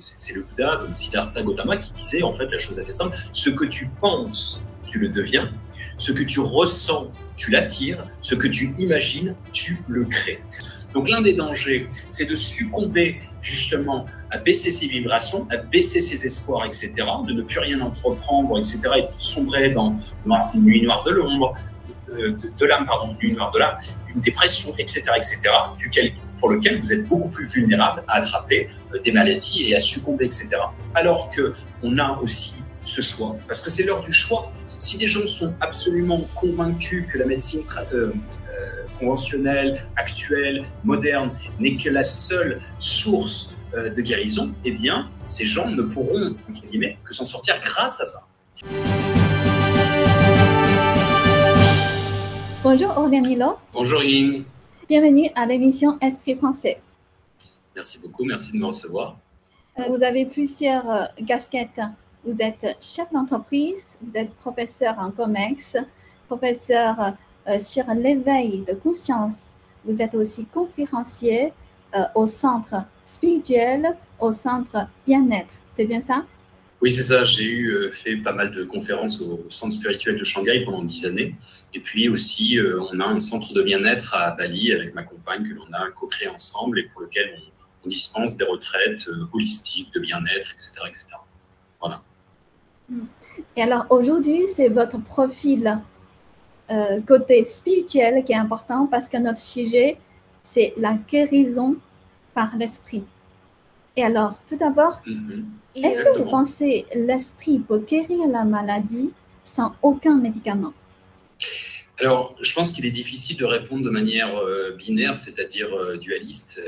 c'est le Bouddha, donc Siddhartha Gautama, qui disait en fait la chose assez simple ce que tu penses, tu le deviens. Ce que tu ressens, tu l'attires. Ce que tu imagines, tu le crées. Donc l'un des dangers, c'est de succomber justement à baisser ses vibrations, à baisser ses espoirs, etc., de ne plus rien entreprendre, etc., et de sombrer dans une nuit noire de l'ombre, de, l'âme, pardon, une nuit noire de l'âme, une dépression, etc., etc., duquel, pour lequel vous êtes beaucoup plus vulnérable à attraper euh, des maladies et à succomber, etc. Alors que on a aussi ce choix, parce que c'est l'heure du choix. Si des gens sont absolument convaincus que la médecine euh, euh, conventionnelle, actuelle, moderne n'est que la seule source euh, de guérison, eh bien, ces gens ne pourront, entre guillemets, que s'en sortir grâce à ça. Bonjour Aurélien Milo. Bonjour Ying. Bienvenue à l'émission Esprit français. Merci beaucoup, merci de me recevoir. Vous avez plusieurs casquettes vous êtes chef d'entreprise, vous êtes professeur en COMEX, professeur euh, sur l'éveil de conscience. Vous êtes aussi conférencier euh, au centre spirituel, au centre bien-être. C'est bien ça? Oui, c'est ça. J'ai eu euh, fait pas mal de conférences au centre spirituel de Shanghai pendant dix années. Et puis aussi, on a un centre de bien-être à Bali avec ma compagne que l'on a co-créé ensemble et pour lequel on, dispense des retraites holistiques de bien-être, etc., etc. Voilà. Et alors aujourd'hui, c'est votre profil euh, côté spirituel qui est important parce que notre sujet, c'est la guérison par l'esprit. Et alors, tout d'abord, mm-hmm. est-ce que vous pensez l'esprit peut guérir la maladie sans aucun médicament? Alors, je pense qu'il est difficile de répondre de manière euh, binaire, c'est-à-dire euh, dualiste,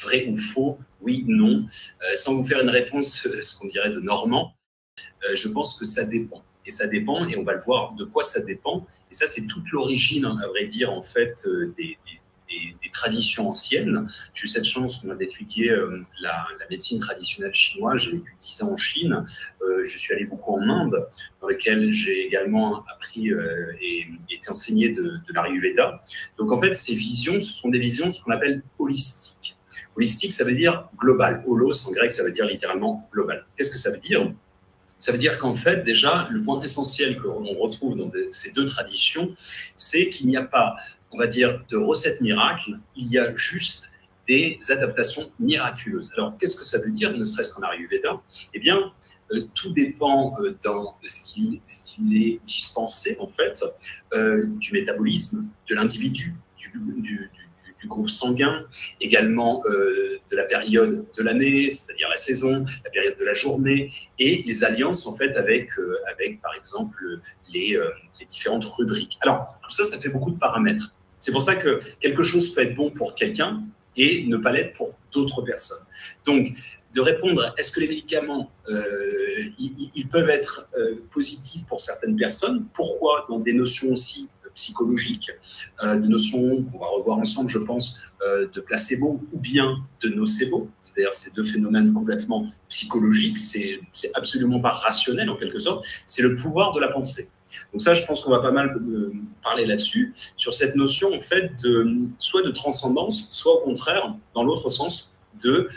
vrai ou faux, oui, non, sans vous faire une réponse, ce qu'on dirait de normand. Euh, je pense que ça dépend. Et ça dépend, et on va le voir de quoi ça dépend. Et ça, c'est toute l'origine, hein, à vrai dire, en fait, euh, des, traditions anciennes. J'ai eu cette chance d'étudier euh, la, médecine traditionnelle chinoise. J'ai vécu 10 ans en Chine. je suis allé beaucoup en Inde, dans lequel j'ai également appris et été enseigné de, de l'Ayurveda. Donc, en fait, ces visions, ce sont des visions, ce qu'on appelle holistiques. Holistique, ça veut dire global. Holos, en grec, ça veut dire littéralement global. Qu'est-ce que ça veut dire? Ça veut dire qu'en fait, déjà, le point essentiel que l'on retrouve dans ces deux traditions, c'est qu'il n'y a pas, on va dire, de recette miracle, il y a juste des adaptations miraculeuses. Alors, qu'est-ce que ça veut dire, ne serait-ce qu'en Ayurveda? Eh bien, euh, tout dépend euh, dans ce qui, est dispensé, en fait, euh, du métabolisme de l'individu, du, du, du groupe sanguin, également euh, de la période de l'année, c'est-à-dire la saison, la période de la journée, et les alliances en fait avec, euh, avec par exemple les, euh, les différentes rubriques. Alors tout ça, ça fait beaucoup de paramètres. C'est pour ça que quelque chose peut être bon pour quelqu'un et ne pas l'être pour d'autres personnes. Donc, de répondre, est-ce que les médicaments, ils, ils, peuvent être positifs pour certaines personnes? Pourquoi Dans des notions aussi psychologiques, euh, de notions qu'on va revoir ensemble, je pense, euh, de placebo ou bien de nocebo, c'est-à-dire ces deux phénomènes complètement psychologiques, c'est absolument pas rationnel en quelque sorte, c'est le pouvoir de la pensée. Donc ça, je pense qu'on va pas mal euh, parler là-dessus, sur cette notion en fait de soit de transcendance, soit au contraire, dans l'autre sens, de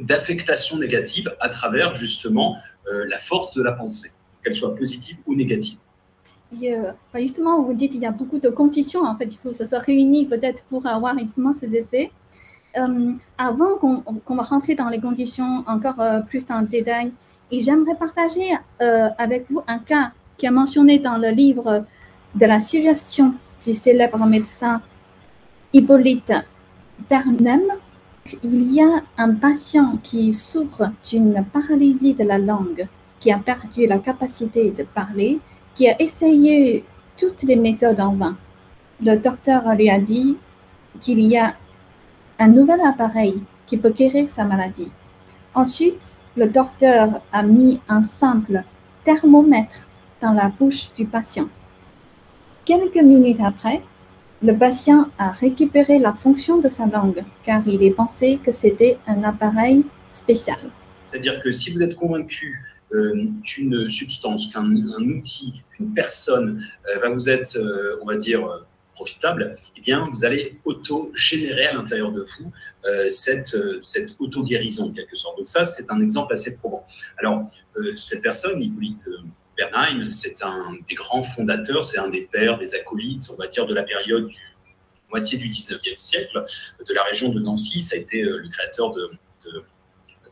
d'affectation négative à travers justement la force de la pensée, qu'elle soit positive ou négative. Euh, bah, justement, vous dites qu'il y a beaucoup de conditions. En fait, il faut que ce soit réuni peut-être pour avoir justement ces effets. Euh, avant qu'on va rentrer dans les conditions encore euh, plus en détail, et j'aimerais partager avec vous un cas qui est mentionné dans le livre de la suggestion du célèbre médecin Hippolyte Bernem. Il y a un patient qui souffre d'une paralysie de la langue, qui a perdu la capacité de parler qui a essayé toutes les méthodes en vain. Le docteur lui a dit qu'il y a un nouvel appareil qui peut guérir sa maladie. Ensuite, le docteur a mis un simple thermomètre dans la bouche du patient. Quelques minutes après, le patient a récupéré la fonction de sa langue car il est pensé que c'était un appareil spécial. C'est-à-dire que si vous êtes convaincu qu'une substance, qu'un outil, qu'une personne euh, va vous être, euh, on va dire, profitable, eh bien, vous allez auto-générer à l'intérieur de vous cette, cette auto-guérison, en quelque sorte. Donc ça, c'est un exemple assez probant. Alors, cette personne, Hippolyte Bernheim, c'est un des grands fondateurs, c'est un des pères, des acolytes, on va dire, de la période du moitié du 19e siècle, de la région de Nancy. Ça a été le créateur de,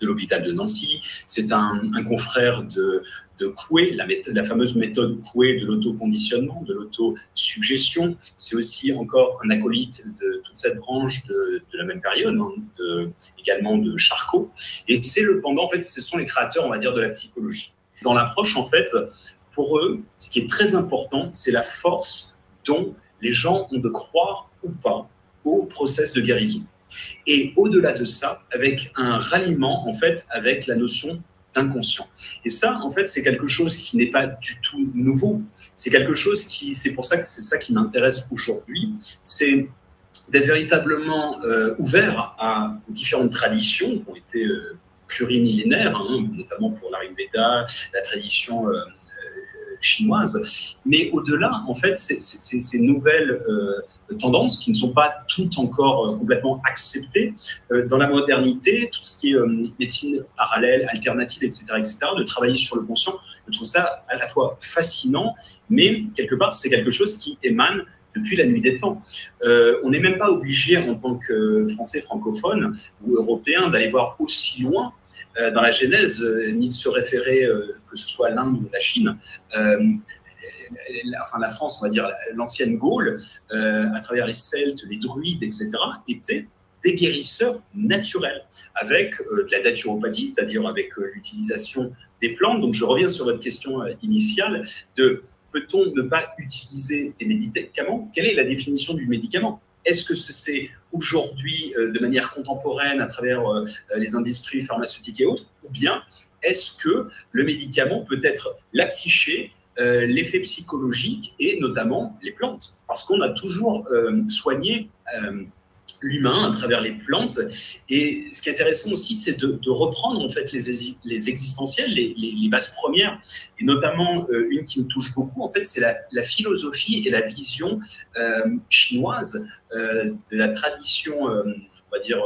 l'hôpital de Nancy. C'est un, confrère de, de Coué, la, fameuse méthode Coué de l'autoconditionnement, de l'autosuggestion. C'est aussi encore un acolyte de toute cette branche de, de la même période, hein, de, également de Charcot. Et c'est le pendant, en fait, ce sont les créateurs, on va dire, de la psychologie. Dans l'approche, en fait, pour eux, ce qui est très important, c'est la force dont les gens ont de croire ou pas au process de guérison. Et au-delà de ça, avec un ralliement, en fait, avec la notion inconscient. Et ça, en fait, c'est quelque chose qui n'est pas du tout nouveau. C'est quelque chose qui, c'est pour ça que c'est ça qui m'intéresse aujourd'hui, c'est d'être véritablement euh, ouvert à différentes traditions qui ont été euh, plurimillénaires, hein, notamment pour l'Ayurveda, la tradition euh, chinoise. Mais au-delà, en fait, ces nouvelles euh, tendances qui ne sont pas toutes encore euh, complètement acceptées euh, dans la modernité, tout ce qui est médecine parallèle, alternative, etc., etc., de travailler sur le conscient, je trouve ça à la fois fascinant, mais quelque part, c'est quelque chose qui émane depuis la nuit des temps. on n'est même pas obligé, en tant que Français francophone ou Européen, d'aller voir aussi loin dans la Genèse, euh, ni de se référer, euh, que ce soit l'Inde ou la Chine, enfin la France, on va dire l'ancienne Gaule, à travers les Celtes, les Druides, etc., étaient des guérisseurs naturels, avec de la naturopathie, c'est-à-dire avec l'utilisation des plantes. Donc je reviens sur votre question initiale de peut-on ne pas utiliser des médicaments? Quelle est la définition du médicament? Est-ce que c'est aujourd'hui euh, de manière contemporaine à travers euh, les industries pharmaceutiques et autres, ou bien est-ce que le médicament peut être la psyché, euh, l'effet psychologique et notamment les plantes? Parce qu'on a toujours soigné l'humain à travers les plantes. Et ce qui est intéressant aussi, c'est de, reprendre en fait les, les existentiels, les, les, bases premières, et notamment euh, une qui me touche beaucoup, en fait, c'est la, philosophie et la vision euh, chinoise euh, de la tradition, on va dire,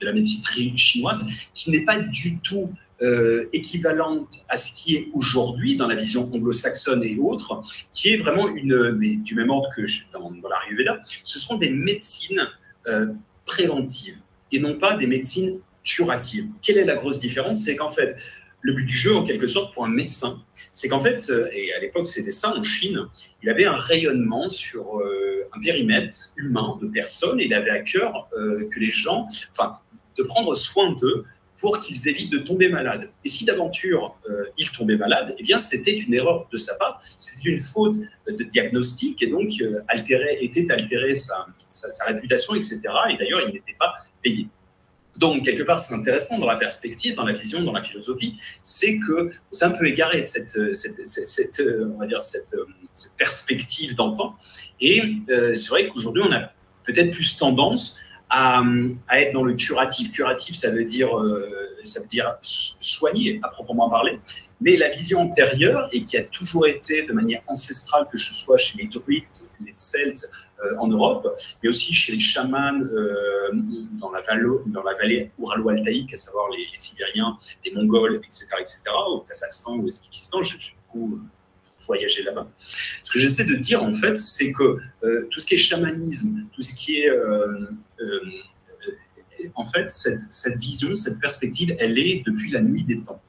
de la médecine chinoise, qui n'est pas du tout euh, équivalente à ce qui est aujourd'hui dans la vision anglo-saxonne et autres, qui est vraiment une, du même ordre que dans, dans l'Ayurveda, ce sont des médecines euh, préventives et non pas des médecines curatives. Quelle est la grosse différence? C'est qu'en fait, le but du jeu, en quelque sorte, pour un médecin, c'est qu'en fait, euh, et à l'époque c'était ça en Chine, il avait un rayonnement sur un périmètre humain de personnes et il avait à cœur que les gens, enfin, de prendre soin d'eux pour qu'ils évitent de tomber malades. Et si d'aventure euh, ils tombaient malades, eh bien c'était une erreur de sa part, c'était une faute de diagnostic et donc euh, altéré, était altéré sa, réputation, etc. Et d'ailleurs, il n'était pas payé. Donc, quelque part, c'est intéressant dans la perspective, dans la vision, dans la philosophie, c'est que c'est un peu égaré de cette, cette, cette, on perspective d'antan. Et euh, c'est vrai qu'aujourd'hui, on a peut-être plus tendance à, être dans le curatif. Curatif, ça veut dire, euh, ça veut dire soigner à proprement parler. Mais la vision antérieure, et qui a toujours été de manière ancestrale, que ce soit chez les druides, les celtes euh, en Europe, mais aussi chez les chamans euh, dans, la vallée, dans la vallée ouralo-altaïque, à savoir les, Sibériens, les Mongols, etc., etc., au Kazakhstan, au Ouzbékistan, j'ai beaucoup voyager là-bas. Ce que j'essaie de dire, en fait, c'est que euh, tout ce qui est chamanisme, tout ce qui est... Euh, euh, en fait, cette, vision, cette perspective, elle est depuis la nuit des temps.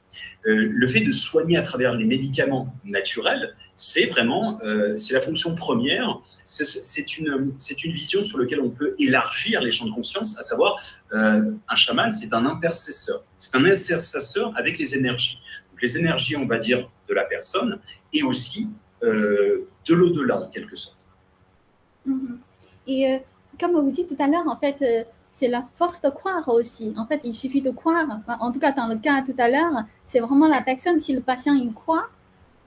le fait de soigner à travers les médicaments naturels, c'est vraiment, c'est la fonction première. C'est une, c'est une vision sur laquelle on peut élargir les champs de conscience, à savoir, un chaman, c'est un intercesseur. C'est un intercesseur avec les énergies. Les énergies, on va dire, de la personne et aussi euh, de l'au-delà, en quelque sorte. Mhm. Et euh, comme vous dites tout à l'heure, en fait, euh, c'est la force de croire aussi. En fait, il suffit de croire. en tout cas, dans le cas tout à l'heure, c'est vraiment la personne, si le patient y croit,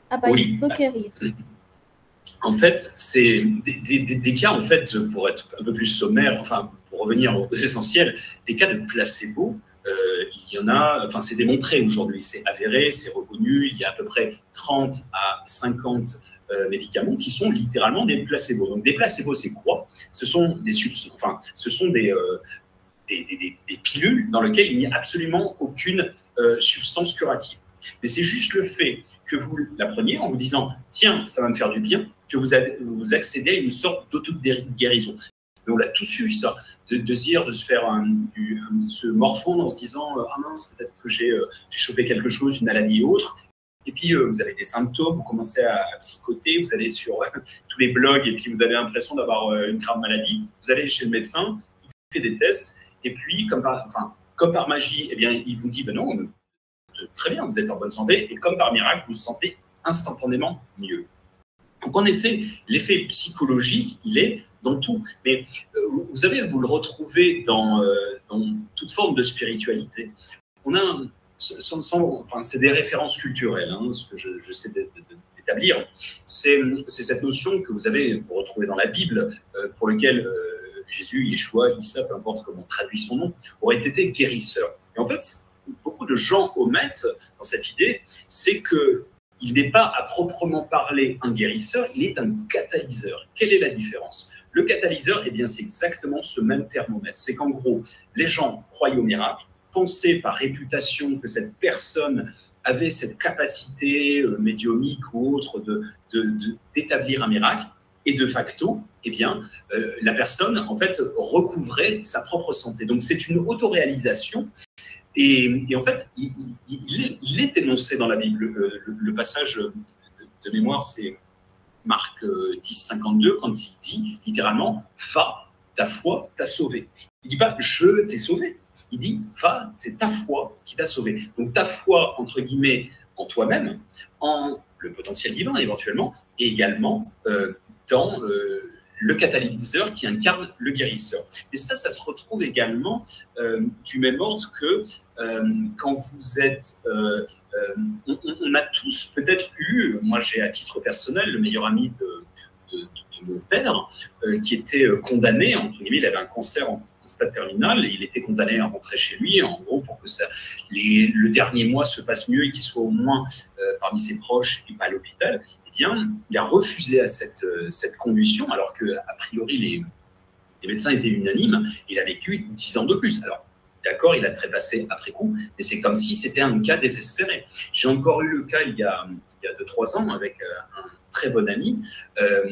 ah bah, il peut guérir. En fait, c'est des, des, des, cas, en fait, pour être un peu plus sommaire, enfin, pour revenir aux essentiels, des cas de placebo il y en a, enfin c'est démontré aujourd'hui, c'est avéré, c'est reconnu, il y a à peu près 30 à 50 médicaments qui sont littéralement des placebos. Donc des placebos, c'est quoi? Ce sont des enfin, ce sont des, des, pilules dans lesquelles il n'y a absolument aucune substance curative. Mais c'est juste le fait que vous la preniez en vous disant tiens, ça va me faire du bien, que vous, vous accédez à une sorte d'auto-guérison. Mais on l'a tous eu, ça, de, se dire, de se faire un, se morfondre en se disant ah mince, peut-être que j'ai chopé quelque chose, une maladie ou autre. Et puis, vous avez des symptômes, vous commencez à, psychoter, vous allez sur tous les blogs et puis vous avez l'impression d'avoir une grave maladie. Vous allez chez le médecin, il vous fait des tests et puis, comme par, enfin, comme par magie, eh bien, il vous dit ben non, très bien, vous êtes en bonne santé, et comme par miracle, vous vous sentez instantanément mieux. Donc en effet, l'effet psychologique, il est dans tout. Mais euh, vous savez, vous le retrouvez dans, euh, toute forme de spiritualité. On a, enfin, c'est des références culturelles, hein, ce que je, sais d'établir. C'est cette notion que vous avez, vous retrouvez dans la Bible, euh, pour lequel Jésus, Yeshua, Issa, peu importe comment on traduit son nom, aurait été guérisseur. Et en fait, beaucoup de gens omettent dans cette idée, c'est que il n'est pas à proprement parler un guérisseur, il est un catalyseur. Quelle est la différence? Le catalyseur, eh bien, c'est exactement ce même thermomètre. C'est qu'en gros, les gens croient au miracle, pensaient par réputation que cette personne avait cette capacité euh, médiumique ou autre de, d'établir un miracle, et de facto, eh bien, euh, la personne, en fait, recouvrait sa propre santé. Donc, c'est une autoréalisation et, en fait, il, est énoncé dans la Bible. Le, passage de, mémoire, c'est Marc 10, euh, 52, quand il dit littéralement Va, ta foi t'a sauvé. Il dit pas Je t'ai sauvé. Il dit Va, c'est ta foi qui t'a sauvé. Donc ta foi, entre guillemets, en toi-même, en le potentiel divin éventuellement, et également euh, dans euh, le catalyseur qui incarne le guérisseur. Et ça, ça se retrouve également euh, du même ordre que euh, quand vous êtes... Euh, on, a tous peut-être eu, moi j'ai à titre personnel, le meilleur ami de, mon père, qui était condamné, entre guillemets, il avait un cancer en, stade terminal, et il était condamné à rentrer chez lui, en gros, pour que le dernier mois se passe mieux et qu'il soit au moins parmi ses proches et pas à l'hôpital il a refusé à cette, euh, cette condition, alors que a priori les, les médecins étaient unanimes. Il a vécu 10 ans de plus. Alors, d'accord, il a trépassé après coup, mais c'est comme si c'était un cas désespéré. J'ai encore eu le cas il y a, il y a 2-3 ans avec euh, un très bon ami, euh,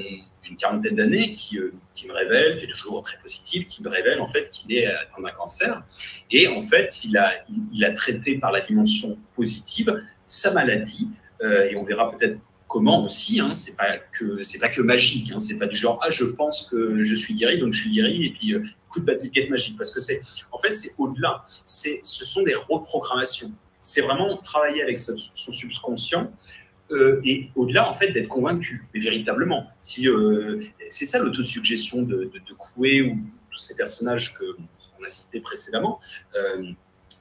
une quarantaine d'années, qui, qui, me révèle, qui est toujours très positif, qui me révèle en fait qu'il est atteint d'un cancer. Et en fait, il a, il, a traité par la dimension positive sa maladie. et on verra peut-être comment aussi. Hein, c'est pas que c'est pas que magique. Hein, c'est pas du genre ah je pense que je suis guéri donc je suis guéri et puis euh, coup de baguette magique parce que c'est en fait c'est au-delà. C'est ce sont des reprogrammations. C'est vraiment travailler avec son, subconscient. Euh, et au-delà en fait d'être convaincu, mais véritablement. Si euh, c'est ça l'autosuggestion de, de, de Coué ou tous ces personnages que on a cités précédemment.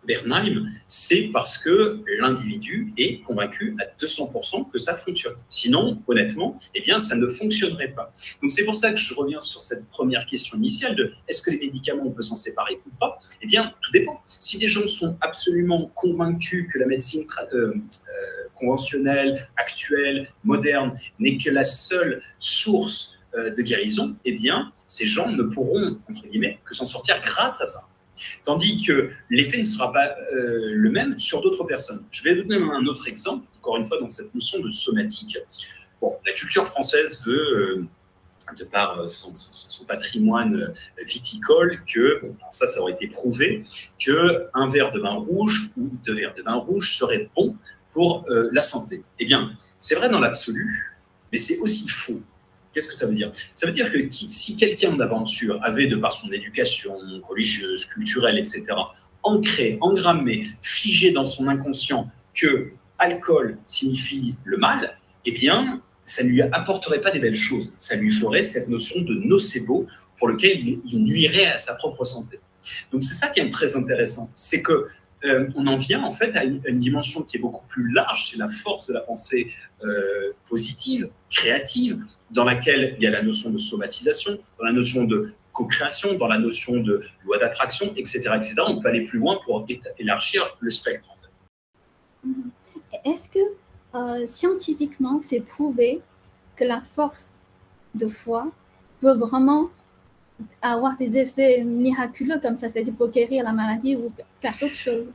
Bernheim, c'est parce que l'individu est convaincu à 200% que ça fonctionne. Sinon, honnêtement, eh bien, ça ne fonctionnerait pas. Donc, c'est pour ça que je reviens sur cette première question initiale de est-ce que les médicaments, on peut s'en séparer ou pas? Eh bien, tout dépend. Si des gens sont absolument convaincus que la médecine euh, euh, conventionnelle, actuelle, moderne, n'est que la seule source euh, de guérison, eh bien, ces gens ne pourront, entre guillemets, que s'en sortir grâce à ça. Tandis que l'effet ne sera pas euh, le même sur d'autres personnes. Je vais donner un autre exemple, encore une fois, dans cette notion de somatique. Bon, la culture française veut, euh, de par euh, son, patrimoine viticole, que, bon, ça, ça aurait été prouvé, qu'un verre de vin rouge ou deux verres de vin rouge serait bon pour la santé. Eh bien, c'est vrai dans l'absolu, mais c'est aussi faux Qu'est-ce que ça veut dire? Ça veut dire que si quelqu'un d'aventure avait, de par son éducation religieuse, culturelle, etc., ancré, engrammé, figé dans son inconscient que alcool signifie le mal, eh bien, ça ne lui apporterait pas des belles choses. Ça lui ferait cette notion de nocebo pour lequel il nuirait à sa propre santé. Donc c'est ça qui est très intéressant, c'est que euh, on en vient en fait à une, dimension qui est beaucoup plus large, c'est la force de la pensée euh, positive, créative, dans laquelle il y a la notion de somatisation, dans la notion de co-création, dans la notion de loi d'attraction, etc., etc. On peut aller plus loin pour élargir le spectre fait. Est-ce que euh, scientifiquement c'est prouvé que la force de foi peut vraiment avoir des effets miraculeux comme ça, c'est-à-dire pour guérir la maladie ou faire d'autres choses.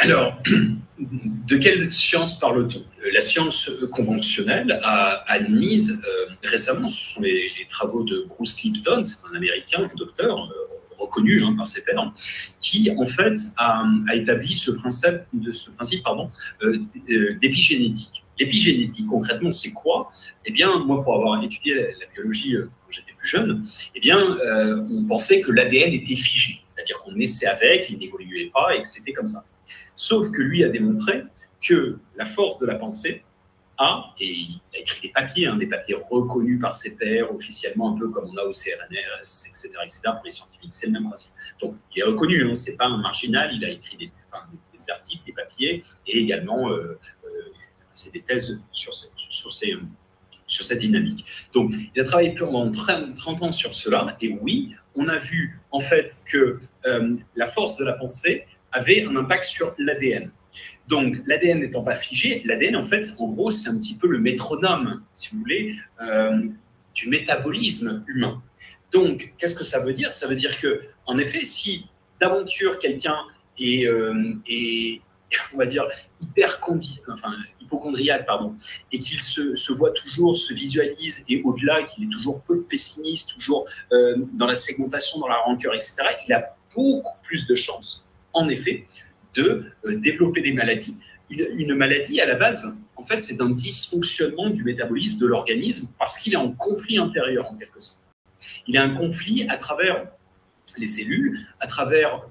Alors, de quelle science parle-t-on? La science conventionnelle a admise euh, récemment, ce sont les, travaux de Bruce Lipton, c'est un Américain, un docteur euh, reconnu hein, par ses pairs, qui en fait a, établi ce principe, ce principe pardon, euh, d'épigénétique. L'épigénétique, concrètement, c'est quoi? Eh bien, moi, pour avoir étudié la, biologie quand j'étais plus jeune, eh bien, on pensait que l'ADN était figé, c'est-à-dire qu'on naissait avec, il n'évoluait pas et que c'était comme ça. Sauf que lui a démontré que la force de la pensée a, et il a écrit des papiers, hein, des papiers reconnus par ses pairs officiellement, un peu comme on a au CRNRS, etc., etc. pour les scientifiques, c'est le même principe. Donc, il est reconnu, hein, c'est pas un marginal, il a écrit des, articles, des papiers, et également euh, euh, des thèses sur, sur, ces, sur cette dynamique. Donc, il a travaillé pendant 30 ans sur cela, et oui, on a vu en fait que euh, la force de la pensée avait un impact sur l'ADN. Donc, l'ADN n'étant pas figé, l'ADN, en fait, en gros, c'est un petit peu le métronome, si vous voulez, euh, du métabolisme humain. Donc, qu'est-ce que ça veut dire? Ça veut dire que, en effet, si d'aventure quelqu'un est, euh, est, on va dire, hyper enfin, hypochondriaque, pardon, et qu'il se, voit toujours, se visualise, et au-delà, qu'il est toujours peu pessimiste, toujours euh, dans la segmentation, dans la rancœur, etc., il a beaucoup plus de chances en effet, de euh, développer des maladies. Une, maladie, à la base, en fait, c'est un dysfonctionnement du métabolisme de l'organisme parce qu'il est en conflit intérieur, en quelque sorte. Il a un conflit à travers les cellules, à travers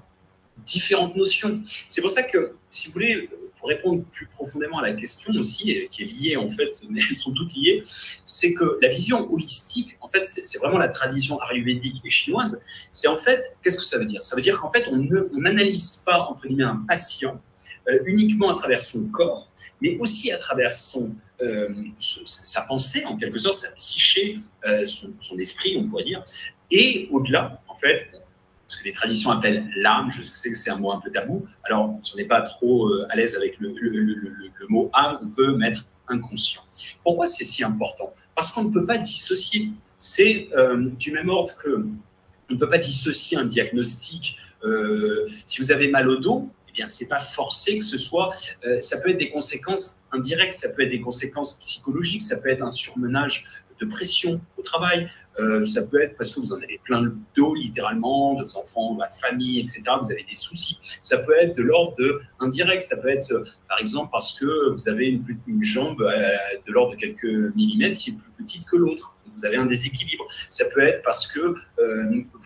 différentes notions. C'est pour ça que, si vous voulez, pour répondre plus profondément à la question aussi, qui est liée en fait, mais elles sont toutes liées, c'est que la vision holistique, en fait, c'est vraiment la tradition ayurvédique et chinoise. C'est en fait, qu'est-ce que ça veut dire? Ça veut dire qu'en fait, on n'analyse pas, entre guillemets, un patient euh, uniquement à travers son corps, mais aussi à travers son, euh, sa pensée, en quelque sorte, sa psyché, euh, son, son, esprit, on pourrait dire. Et au-delà, en fait, ce que les traditions appellent l'âme. Je sais que c'est un mot un peu tabou. Alors, si on n'est pas trop euh, à l'aise avec le, mot âme, on peut mettre inconscient. Pourquoi c'est si important? Parce qu'on ne peut pas dissocier. C'est euh, du même ordre que on ne peut pas dissocier un diagnostic. Euh, si vous avez mal au dos, eh bien, c'est pas forcé que ce soit. ça peut être des conséquences indirectes, ça peut être des conséquences psychologiques, ça peut être un surmenage de pression au travail, euh, ça peut être parce que vous en avez plein le dos, littéralement, de vos enfants, de la famille, etc. Vous avez des soucis. Ça peut être de l'ordre de indirect. Ça peut être, euh, par exemple, parce que vous avez une, jambe euh, de l'ordre de quelques millimètres qui est plus petite que l'autre. Vous avez un déséquilibre. Ça peut être parce que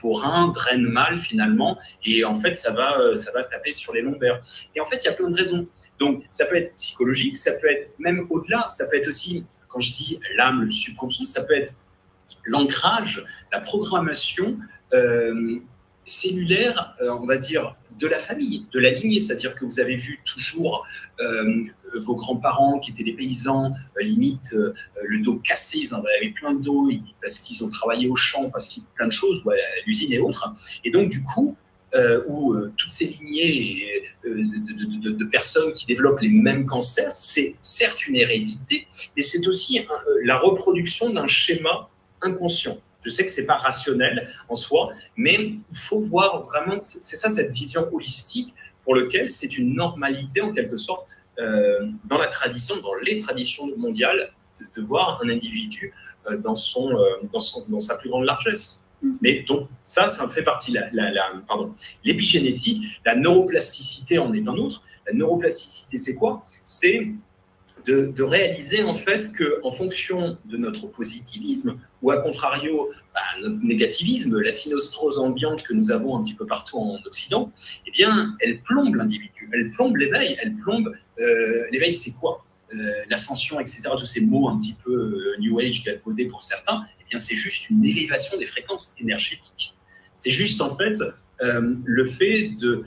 vos reins drainent mal finalement, et en fait, ça va, ça va taper sur les lombaires. Et en fait, il y a plein de raisons. Donc, ça peut être psychologique, ça peut être même au-delà, ça peut être aussi, quand je dis l'âme, le subconscient, ça peut être l'ancrage, la programmation euh, cellulaire, euh, on va dire, de la famille, de la lignée, c'est-à-dire que vous avez vu toujours euh, vos grands-parents qui étaient des paysans, limite le dos cassé, ils en avaient plein de dos parce qu'ils ont travaillé au champ, parce qu'ils plein de choses, à l'usine et autres. Et donc, du coup, où toutes ces lignées de, personnes qui développent les mêmes cancers, c'est certes une hérédité, mais c'est aussi la reproduction d'un schéma inconscient. Je sais que c'est pas rationnel en soi, mais il faut voir vraiment, c'est ça cette vision holistique pour lequel c'est une normalité en quelque sorte euh, dans la tradition, dans les traditions mondiales, de, voir un individu euh, dans, son, euh, dans, son, dans sa plus grande largesse. Mm. Mais donc ça, ça fait partie. La, la, pardon, l'épigénétique, la neuroplasticité en est un autre. La neuroplasticité, c'est quoi? C'est de, réaliser en fait que en fonction de notre positivisme ou à contrario bah, notre négativisme, la synostrose ambiante que nous avons un petit peu partout en Occident, eh bien, elle plombe l'individu, elle plombe l'éveil, elle plombe euh, l'éveil, c'est quoi? Euh, L'ascension, etc. Tous ces mots un petit peu euh, New Age galvaudés pour certains, eh bien, c'est juste une élévation des fréquences énergétiques. C'est juste en fait le fait de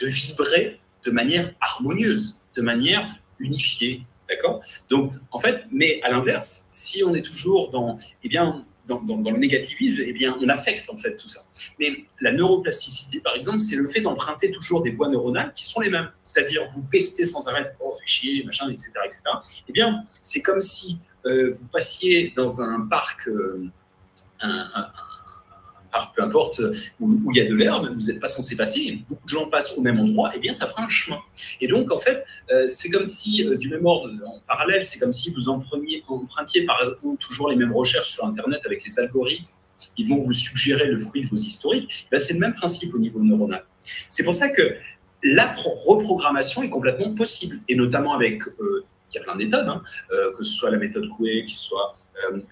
vibrer de manière harmonieuse, de manière unifiée, D'accord? Donc, en fait, mais à l'inverse, si on est toujours dans, eh bien, dans, le négativisme, eh bien, on affecte en fait tout ça. Mais la neuroplasticité, par exemple, c'est le fait d'emprunter toujours des voies neuronales qui sont les mêmes. C'est-à-dire, vous pestez sans arrêt, oh, fait chier, machin, etc., etc. Eh bien, c'est comme si vous passiez dans un parc, un, peu importe, où, il y a de l'herbe, vous n'êtes pas censé passer, beaucoup de gens passent au même endroit, et eh bien ça fera un chemin. Et donc, en fait, euh, c'est comme si, euh, du même ordre, en parallèle, c'est comme si vous empruntiez, empruntiez toujours les mêmes recherches sur Internet avec les algorithmes, ils vont vous suggérer le fruit de vos historiques. Ben, c'est le même principe au niveau neuronal. C'est pour ça que la reprogrammation est complètement possible, et notamment avec euh, il y a plein de méthodes, hein, que ce soit la méthode Coué, que ce soit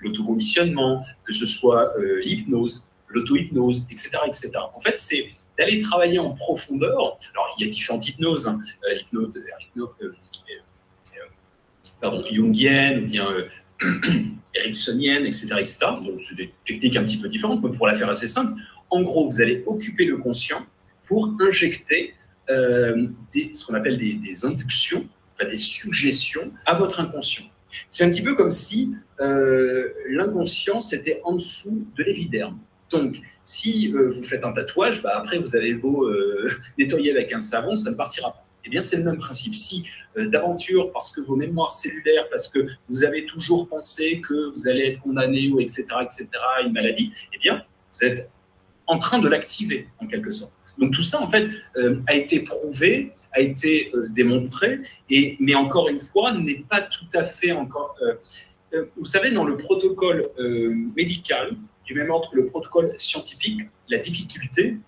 l'autoconditionnement, que ce soit l'hypnose l'auto-hypnose, etc., etc. En fait, c'est d'aller travailler en profondeur. Alors, il y a différentes hypnoses, hein, euh, hypnose, euh, euh, pardon, jungienne ou bien ericksonienne, etc., etc. Donc, c'est des techniques un petit peu différentes, mais pour la faire assez simple, en gros, vous allez occuper le conscient pour injecter des, ce qu'on appelle des, inductions, enfin, des suggestions à votre inconscient. C'est un petit peu comme si l'inconscient, c'était en dessous de l'épiderme. Donc, si euh, vous faites un tatouage, bah, après, vous avez beau euh, nettoyer avec un savon, ça ne partira pas. Eh bien, c'est le même principe. Si euh, d'aventure, parce que vos mémoires cellulaires, parce que vous avez toujours pensé que vous allez être condamné ou etc., etc., une maladie, eh bien, vous êtes en train de l'activer en quelque sorte. Donc tout ça, en fait, a été prouvé, a été démontré, et, mais encore une fois, n'est pas tout à fait encore... vous savez, dans le protocole médical, du même ordre que le protocole scientifique, la difficulté,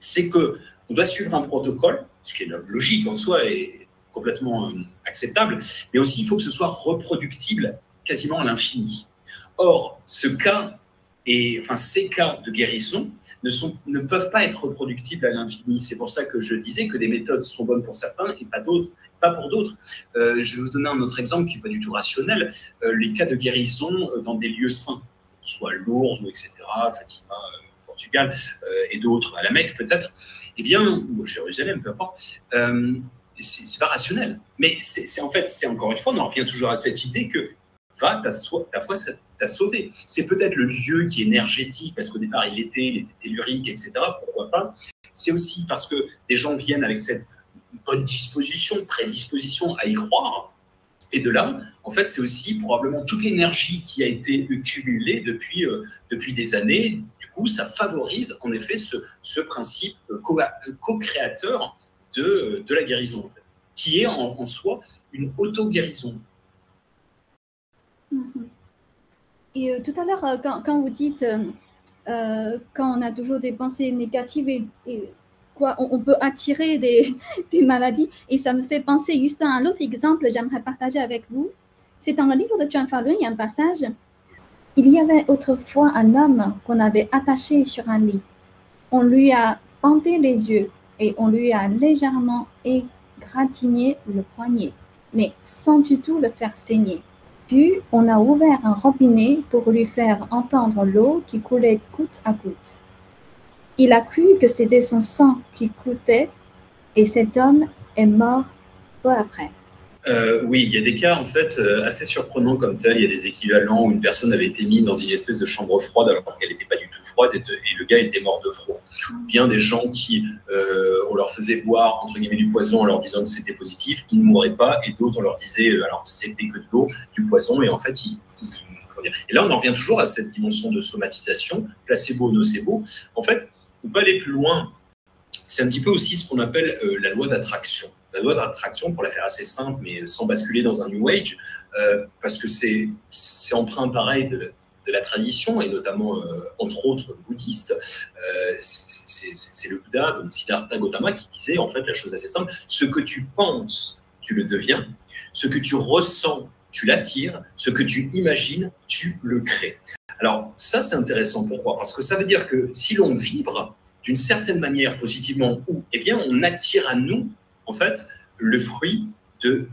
c'est que on doit suivre un protocole, ce qui est logique en soi et complètement euh, acceptable, mais aussi il faut que ce soit reproductible quasiment à l'infini. Or, ce cas et enfin ces cas de guérison ne, sont, ne peuvent pas être reproductibles à l'infini. C'est pour ça que je disais que des méthodes sont bonnes pour certains et pas d'autres, pas pour d'autres. Euh, je vais vous donner un autre exemple qui n'est pas du tout rationnel. Euh, les cas de guérison dans des lieux saints soit Lourdes, etc., Fatima, euh, Portugal, euh, et d'autres, à la Mecque peut-être, eh bien, ou à Jérusalem, peu importe, euh, c'est pas rationnel. Mais c'est en fait, c'est encore une fois, on en revient toujours à cette idée que va, ta, ta foi t'a sauvé. C'est peut-être le lieu qui est énergétique, parce qu'au départ, il était, il était tellurique, etc., pourquoi pas. C'est aussi parce que des gens viennent avec cette bonne disposition, prédisposition à y croire, et de là, en fait, c'est aussi probablement toute l'énergie qui a été cumulée depuis, euh, depuis des années. Du coup, ça favorise en effet ce, ce principe euh, co-créateur de, de, la guérison, qui est en, soi une auto-guérison. Mm-hmm. Et euh, tout à l'heure, quand, quand, vous dites, quand on a toujours des pensées négatives et quoi, on, peut attirer des, maladies. Et ça me fait penser juste à un autre exemple que j'aimerais partager avec vous. C'est dans le livre de Chuan Falun, il y a un passage. Il y avait autrefois un homme qu'on avait attaché sur un lit. On lui a bandé les yeux et on lui a légèrement égratigné le poignet, mais sans du tout le faire saigner. Puis on a ouvert un robinet pour lui faire entendre l'eau qui coulait goutte à goutte. Il a cru que c'était son sang qui coûtait et cet homme est mort peu après. Euh, oui, il y a des cas en fait euh, assez surprenants comme tel. Il y a des équivalents où une personne avait été mise dans une espèce de chambre froide alors qu'elle n'était pas du tout froide et, le gars était mort de froid. Ou bien des gens qui, euh, on leur faisait boire entre guillemets du poison en leur disant que c'était positif, ils ne mouraient pas, et d'autres on leur disait alors c'était que de l'eau, du poison, et en fait ils, et là on en revient toujours à cette dimension de somatisation, placebo, nocebo. En fait, on peut aller plus loin. C'est un petit peu aussi ce qu'on appelle euh, la loi d'attraction. La loi d'attraction, pour la faire assez simple, mais sans basculer dans un New Age, euh, parce que c'est empreint pareil de, la tradition, et notamment, euh, entre autres, bouddhiste. c'est le Bouddha, donc Siddhartha Gautama, qui disait en fait la chose assez simple ce que tu penses, tu le deviens. Ce que tu ressens, tu l'attires. Ce que tu imagines, tu le crées. Alors ça, c'est intéressant. Pourquoi? Parce que ça veut dire que si l'on vibre d'une certaine manière positivement, ou eh bien, on attire à nous, en fait, le fruit de,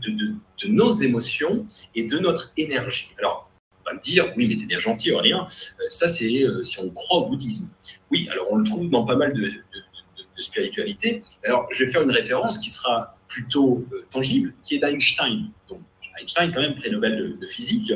nos émotions et de notre énergie. Alors, on va me dire, oui, mais t'es bien gentil, Aurélien. Euh, ça, c'est euh, si on croit au bouddhisme. Oui, alors on le trouve dans pas mal de, spiritualité. Alors, je vais faire une référence qui sera plutôt euh, tangible, qui est d'Einstein. Donc, Einstein, quand même, prix Nobel de physique,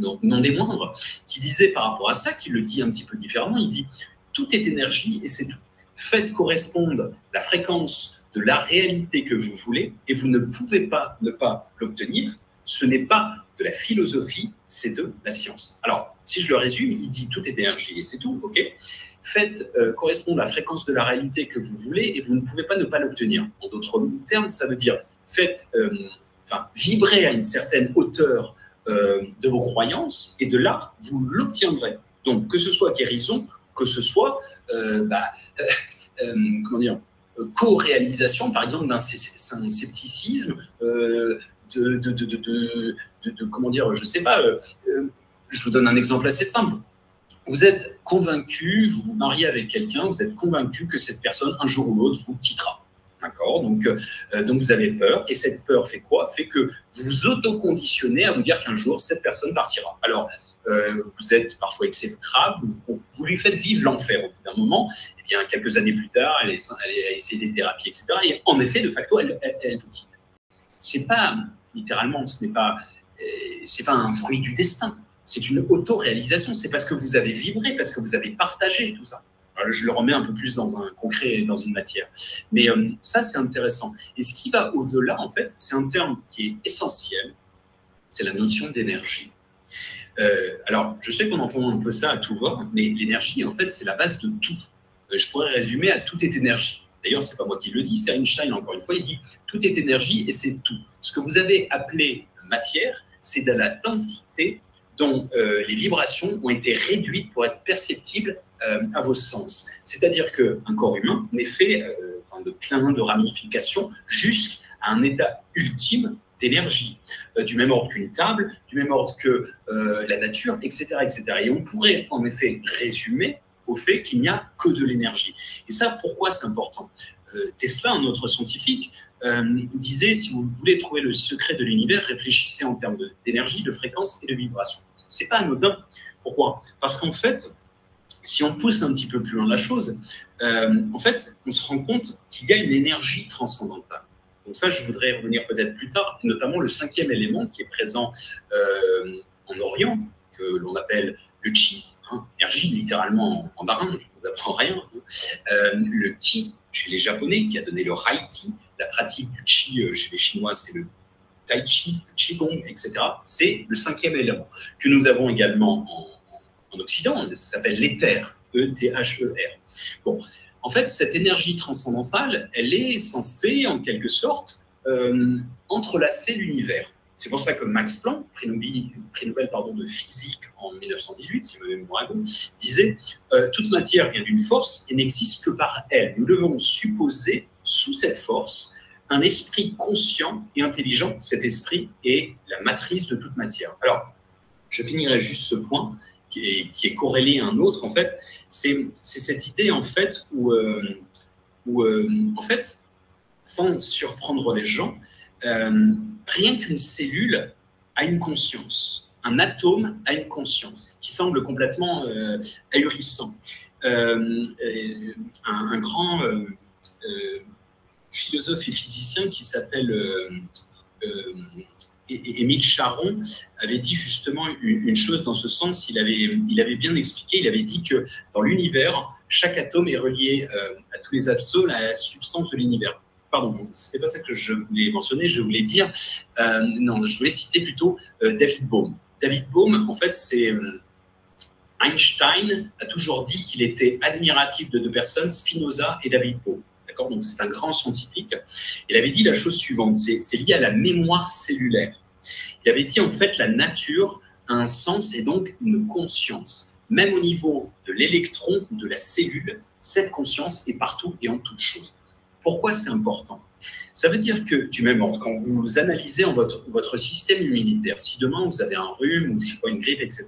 non, des moindres, qui disait par rapport à ça, qui le dit un petit peu différemment, il dit tout est énergie et c'est tout. Faites correspondre la fréquence de la réalité que vous voulez et vous ne pouvez pas ne pas l'obtenir Ce n'est pas de la philosophie, c'est de la science. Alors, si je le résume, il dit tout est énergie et c'est tout, ok Faites euh, correspondre la fréquence de la réalité que vous voulez et vous ne pouvez pas ne pas l'obtenir. En d'autres termes, ça veut dire faites, euh, enfin, vibrer à une certaine hauteur euh, de vos croyances et de là, vous l'obtiendrez. Donc, que ce soit guérison, que ce soit, bah, comment dire, co-réalisation, par exemple, d'un scepticisme, de, de, comment dire, je sais pas, je vous donne un exemple assez simple. Vous êtes convaincu, vous vous mariez avec quelqu'un, vous êtes convaincu que cette personne, un jour ou l'autre, vous quittera. Donc, euh, donc vous avez peur. Et cette peur fait quoi? Fait que vous vous autoconditionnez à vous dire qu'un jour, cette personne partira. Alors, euh, vous êtes parfois exécrable, vous, vous, lui faites vivre l'enfer au bout d'un moment. Et eh bien, quelques années plus tard, elle, a essayé des thérapies, etc. Et en effet, de facto, elle, vous quitte. C'est pas, littéralement, ce n'est pas, euh, pas un fruit du destin c'est une auto-réalisation. C'est parce que vous avez vibré, parce que vous avez partagé tout ça. Je le remets un peu plus dans un concret, dans une matière. Mais euh, ça, c'est intéressant. Et ce qui va au-delà, en fait, c'est un terme qui est essentiel. C'est la notion d'énergie. Euh, alors, je sais qu'on entend un peu ça à tout va, mais l'énergie, en fait, c'est la base de tout. Euh, je pourrais résumer à tout est énergie. D'ailleurs, c'est pas moi qui le dis, c'est Einstein, encore une fois, il dit tout est énergie et c'est tout. Ce que vous avez appelé matière, c'est de la densité dont euh, les vibrations ont été réduites pour être perceptibles euh, à vos sens. C'est-à-dire qu'un corps humain n'est fait euh, de plein de ramifications jusqu'à un état ultime d'énergie, du même ordre qu'une table, du même ordre que la nature, etc., etc. Et on pourrait en effet résumer au fait qu'il n'y a que de l'énergie. Et ça, pourquoi c'est important? Tesla, un autre scientifique, disait, si vous voulez trouver le secret de l'univers, réfléchissez en termes d'énergie, de fréquence et de vibration. C'est pas anodin. Pourquoi? Parce qu'en fait, si on pousse un petit peu plus loin la chose, euh, en fait, on se rend compte qu'il y a une énergie transcendantale. Donc ça, je voudrais revenir peut-être plus tard, notamment le cinquième élément qui est présent euh, en Orient, que l'on appelle le chi, hein, énergie littéralement en barin, je ne vous apprends rien. Euh, le ki chez les Japonais, qui a donné le reiki, la pratique du chi chez les Chinois, c'est le tai chi, qigong, etc. C'est le cinquième élément que nous avons également en, Occident. Ça s'appelle l'éther, E-T-H-E-R. Bon, en fait, cette énergie transcendantale, elle est censée, en quelque sorte, euh, entrelacer l'univers. C'est pour ça que Max Planck, prix Nobel, de physique en 1918, si ma mémoire est bonne, disait euh, Toute matière vient d'une force et n'existe que par elle. Nous devons supposer, sous cette force, un esprit conscient et intelligent. Cet esprit est la matrice de toute matière. Alors, je finirai juste ce point qui est, corrélé à un autre, en fait. C'est cette idée, en fait, où, euh, euh, en fait, sans surprendre les gens, euh, rien qu'une cellule a une conscience. Un atome a une conscience qui semble complètement ahurissant. Un, grand philosophe et physicien qui s'appelle euh, euh, Émile Charon avait dit justement une chose dans ce sens. Il avait, il avait bien expliqué, il avait dit que dans l'univers, chaque atome est relié euh, à tous les atomes à la substance de l'univers. Pardon, c'était pas ça que je voulais mentionner. Je voulais dire, non, je voulais citer plutôt David Bohm. David Bohm, en fait, c'est Einstein a toujours dit qu'il était admiratif de deux personnes, Spinoza et David Bohm. Donc c'est un grand scientifique. Il avait dit la chose suivante, c'est lié à la mémoire cellulaire. Il avait dit en fait la nature a un sens et donc une conscience. Même au niveau de l'électron ou de la cellule, cette conscience est partout et en toute chose. Pourquoi c'est important? Ça veut dire que, du même ordre, quand vous analysez en votre, votre système immunitaire, si demain vous avez un rhume ou une grippe, etc.,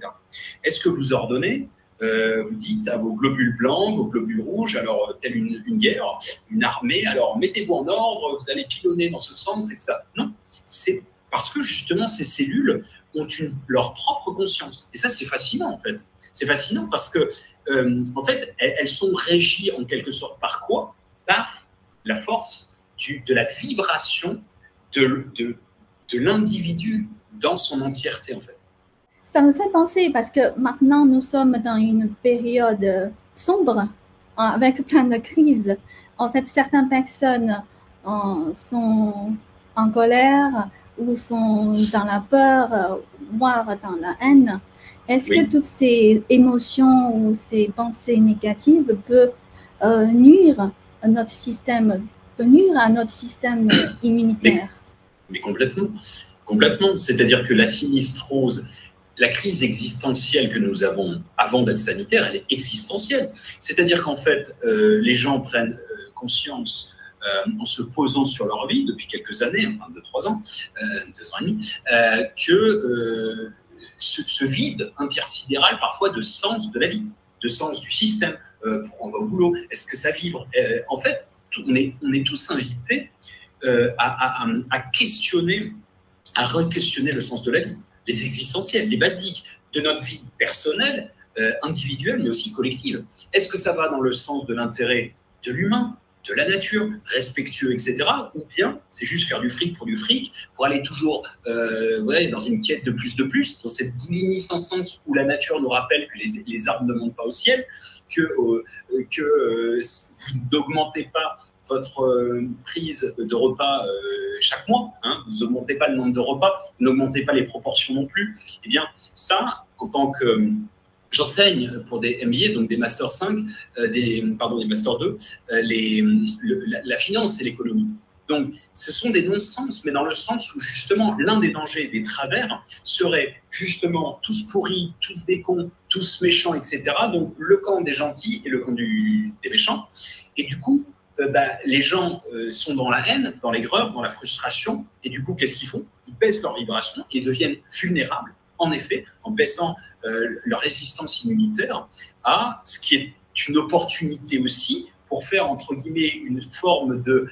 est-ce que vous ordonnez euh, vous dites à vos globules blancs, vos globules rouges, alors euh, telle une, guerre, une armée, alors mettez-vous en ordre, vous allez pilonner dans ce sens, etc. Non, c'est parce que justement ces cellules ont leur propre conscience. Et ça, c'est fascinant en fait. C'est fascinant parce que, euh, en fait, elles, sont régies en quelque sorte par quoi? Par la force de la vibration de, de l'individu dans son entièreté en fait. Ça me fait penser parce que maintenant nous sommes dans une période sombre avec plein de crises. En fait, certaines personnes euh, sont en colère, ou sont dans la peur, voire dans la haine. Est-ce que toutes ces émotions ou ces pensées négatives peuvent nuire à notre système, peut nuire à notre système immunitaire? mais, complètement, complètement. C'est-à-dire que la sinistrose, la crise existentielle que nous avons avant d'être sanitaire, elle est existentielle. C'est-à-dire qu'en fait, euh, les gens prennent euh, conscience euh, en se posant sur leur vie depuis quelques années, enfin deux, trois ans, deux ans et demi, que ce, vide intersidéral parfois de sens de la vie, de sens du système, pourquoi on va au boulot, est-ce que ça vibre? En fait, on, est, tous invités à questionner, à re-questionner le sens de la vie les existentiels, les basiques de notre vie personnelle, euh, individuelle, mais aussi collective. Est-ce que ça va dans le sens de l'intérêt de l'humain, de la nature, respectueux, etc. Ou bien c'est juste faire du fric pour du fric, pour aller toujours euh, ouais, dans une quête de plus de plus, dans cette boulimie sans sens où la nature nous rappelle que les, arbres ne montent pas au ciel, que, euh, que vous n'augmentez pas votre euh, prise de repas euh, chaque mois, hein, vous n'augmentez pas le nombre de repas, n'augmentez pas les proportions non plus, eh bien ça, en tant que J'enseigne pour des MBA, donc des Master 5, euh, des, pardon, des Master 2, les, la, finance et l'économie. Donc, ce sont des non-sens, mais dans le sens où justement l'un des dangers, des travers, serait justement tous pourris, tous des cons, tous méchants, etc. Donc, le camp des gentils et le camp des méchants. Et du coup, euh, bah, les gens euh, sont dans la haine, dans l'aigreur, dans la frustration, et du coup, qu'est-ce qu'ils font? Ils baissent leur vibration et deviennent vulnérables, en effet, en baissant euh, leur résistance immunitaire à ce qui est une opportunité aussi pour faire, entre guillemets, une forme de,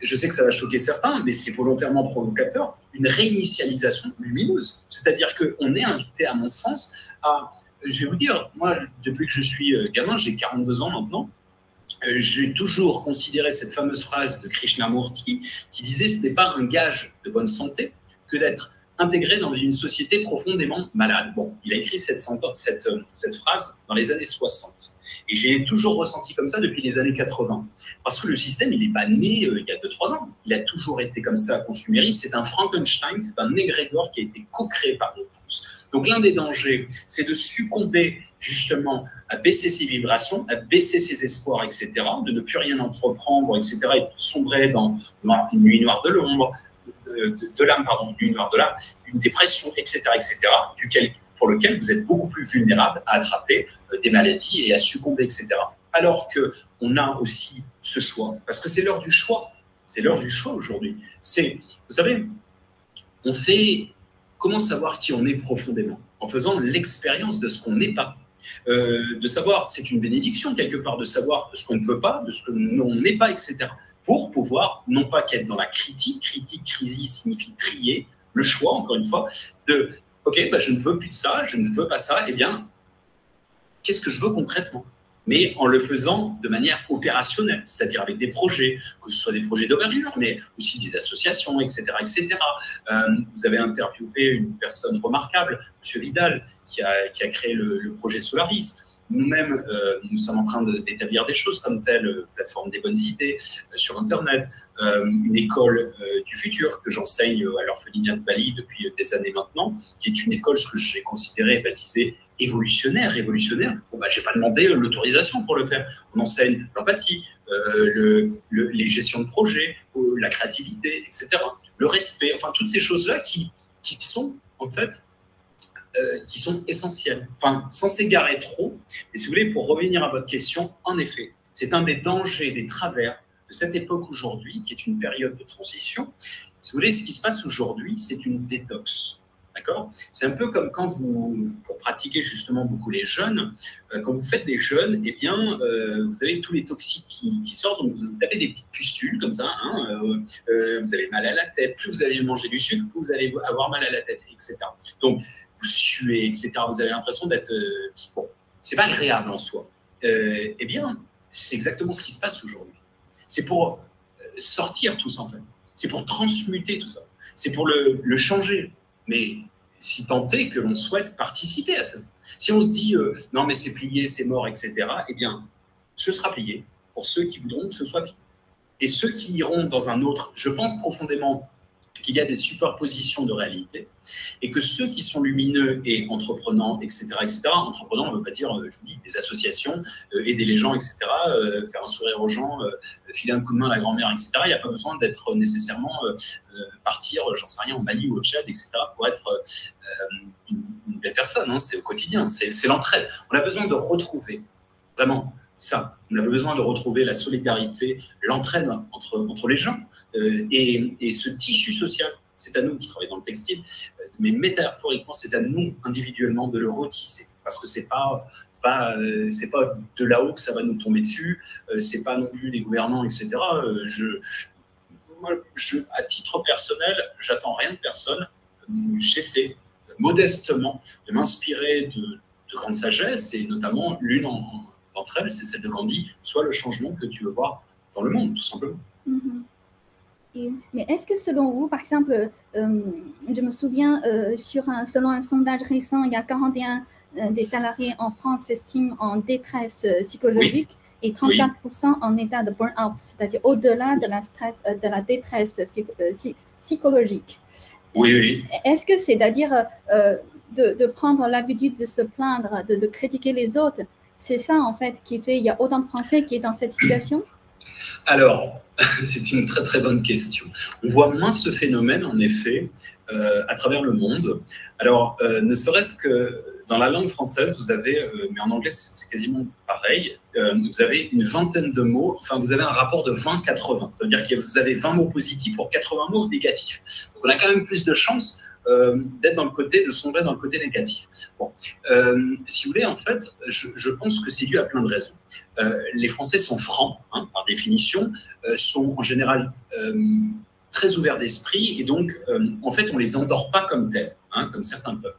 je sais que ça va choquer certains, mais c'est volontairement provocateur, une réinitialisation lumineuse. C'est-à-dire qu'on est invité, à mon sens, à, je vais vous dire, moi, depuis que je suis gamin, j'ai 42 ans maintenant, j'ai toujours considéré cette fameuse phrase de Krishnamurti qui disait ce n'est pas un gage de bonne santé que d'être intégré dans une société profondément malade. Bon, il a écrit cette, euh, cette phrase dans les années 60. Et j'ai toujours ressenti comme ça depuis les années 80. Parce que le système, il n'est pas né euh, il y a 2-3 ans. Il a toujours été comme ça, consumériste. C'est un Frankenstein, c'est un égrégore qui a été co-créé par nous tous. Donc l'un des dangers, c'est de succomber justement à baisser ses vibrations, à baisser ses espoirs, etc., de ne plus rien entreprendre, etc., et de sombrer dans une nuit noire de l'ombre, de, l'âme, pardon, une nuit noire de l'âme, une dépression, etc., etc., duquel, pour lequel vous êtes beaucoup plus vulnérable à attraper euh, des maladies et à succomber, etc. Alors que on a aussi ce choix, parce que c'est l'heure du choix. C'est l'heure du choix aujourd'hui. C'est, vous savez, on fait comment savoir qui on est profondément? En faisant l'expérience de ce qu'on n'est pas. Euh, de savoir, c'est une bénédiction quelque part, de savoir ce qu'on ne veut pas, de ce qu'on n'est pas, etc. Pour pouvoir, non pas qu'être dans la critique, critique, crise signifie trier, le choix, encore une fois, de, ok, bah, je ne veux plus de ça, je ne veux pas ça, eh bien, qu'est-ce que je veux concrètement? Mais en le faisant de manière opérationnelle, c'est-à-dire avec des projets, que ce soit des projets d'envergure, mais aussi des associations, etc. etc. Euh, vous avez interviewé une personne remarquable, M. Vidal, qui a, qui a créé le, projet Solaris. Nous-mêmes, euh, nous sommes en train d'établir des choses comme telle euh, plateforme des bonnes idées sur Internet, une école du futur que j'enseigne à l'orphelinat de Bali depuis des années maintenant, qui est une école, ce que j'ai considéré baptisée évolutionnaire, révolutionnaire, bon, bah, je n'ai pas demandé l'autorisation pour le faire. On enseigne l'empathie, euh, le, les gestions de projet, euh, la créativité, etc. Le respect, enfin toutes ces choses-là qui, qui sont en fait euh, qui sont essentielles. Enfin, sans s'égarer trop, et si vous voulez, pour revenir à votre question, en effet, c'est un des dangers, des travers de cette époque aujourd'hui, qui est une période de transition. Si vous voulez, ce qui se passe aujourd'hui, c'est une détox. D'accord? C'est un peu comme quand vous, pour pratiquer justement beaucoup les jeunes, euh, quand vous faites des jeûnes, eh bien, euh, vous avez tous les toxiques qui, sortent, donc vous avez des petites pustules comme ça, hein, vous avez mal à la tête, plus vous allez manger du sucre, plus vous allez avoir mal à la tête, etc. Donc, vous suez, etc. Vous avez l'impression d'être... bon, c'est pas agréable en soi. eh bien, c'est exactement ce qui se passe aujourd'hui. C'est pour sortir tout ça, en fait. C'est pour transmuter tout ça. C'est pour le, le changer mais si tant est que l'on souhaite participer à ça. Si on se dit euh, non mais c'est plié, c'est mort, etc., eh bien, ce sera plié pour ceux qui voudront que ce soit plié. Et ceux qui iront dans un autre, je pense profondément qu'il y a des superpositions de réalité et que ceux qui sont lumineux et entreprenants, etc., etc., entreprenants, on ne veut pas dire, euh, je vous dis, des associations, euh, aider les gens, etc., euh, faire un sourire aux gens, filer un coup de main à la grand-mère, etc., il n'y a pas besoin d'être nécessairement partir, j'en sais rien, au Mali ou au Tchad, etc., pour être une, belle personne. Hein, c'est au quotidien, c'est l'entraide. On a besoin de retrouver vraiment ça. On a besoin de retrouver la solidarité, l'entraide entre, entre les gens. Euh, et, ce tissu social, c'est à nous, qui travaillons dans le textile, euh, mais métaphoriquement, c'est à nous, individuellement, de le retisser. Parce que c'est pas pas, euh, pas de là-haut que ça va nous tomber dessus, c'est pas non plus les gouvernants, etc. Je, je, à titre personnel, j'attends rien de personne. J'essaie modestement de m'inspirer de, de grande sagesse, et notamment l'une d'entre elles, c'est celle de Gandhi, soit le changement que tu veux voir dans le monde, tout simplement. Mm-hmm mais est-ce que selon vous, par exemple, euh, je me souviens, euh, sur un, selon un sondage récent, il y a 41 euh, des salariés en France s'estiment en détresse psychologique et 34% en état de burn-out, c'est-à-dire au-delà de la stress, de la détresse psychologique. Oui, oui. Est-ce que c'est-à-dire de, prendre l'habitude de se plaindre, de, de critiquer les autres, c'est ça en fait qui fait il y a autant de Français qui est dans cette situation? Alors, c'est une très très bonne question. On voit moins ce phénomène, en effet, euh, à travers le monde. Alors, euh, ne serait-ce que dans la langue française, vous avez, euh, mais en anglais c'est quasiment pareil, vous avez une vingtaine de mots, enfin vous avez un rapport de 20-80, c'est-à-dire que vous avez 20 mots positifs pour 80 mots négatifs. Donc on a quand même plus de chances euh, d'être dans le côté, de sombrer dans le côté négatif. Bon, euh, si vous voulez, en fait, je, pense que c'est dû à plein de raisons. Euh, les Français sont francs, hein, par définition, sont en général très ouverts d'esprit, et donc, en fait, on les endort pas comme tels, hein, comme certains peuvent.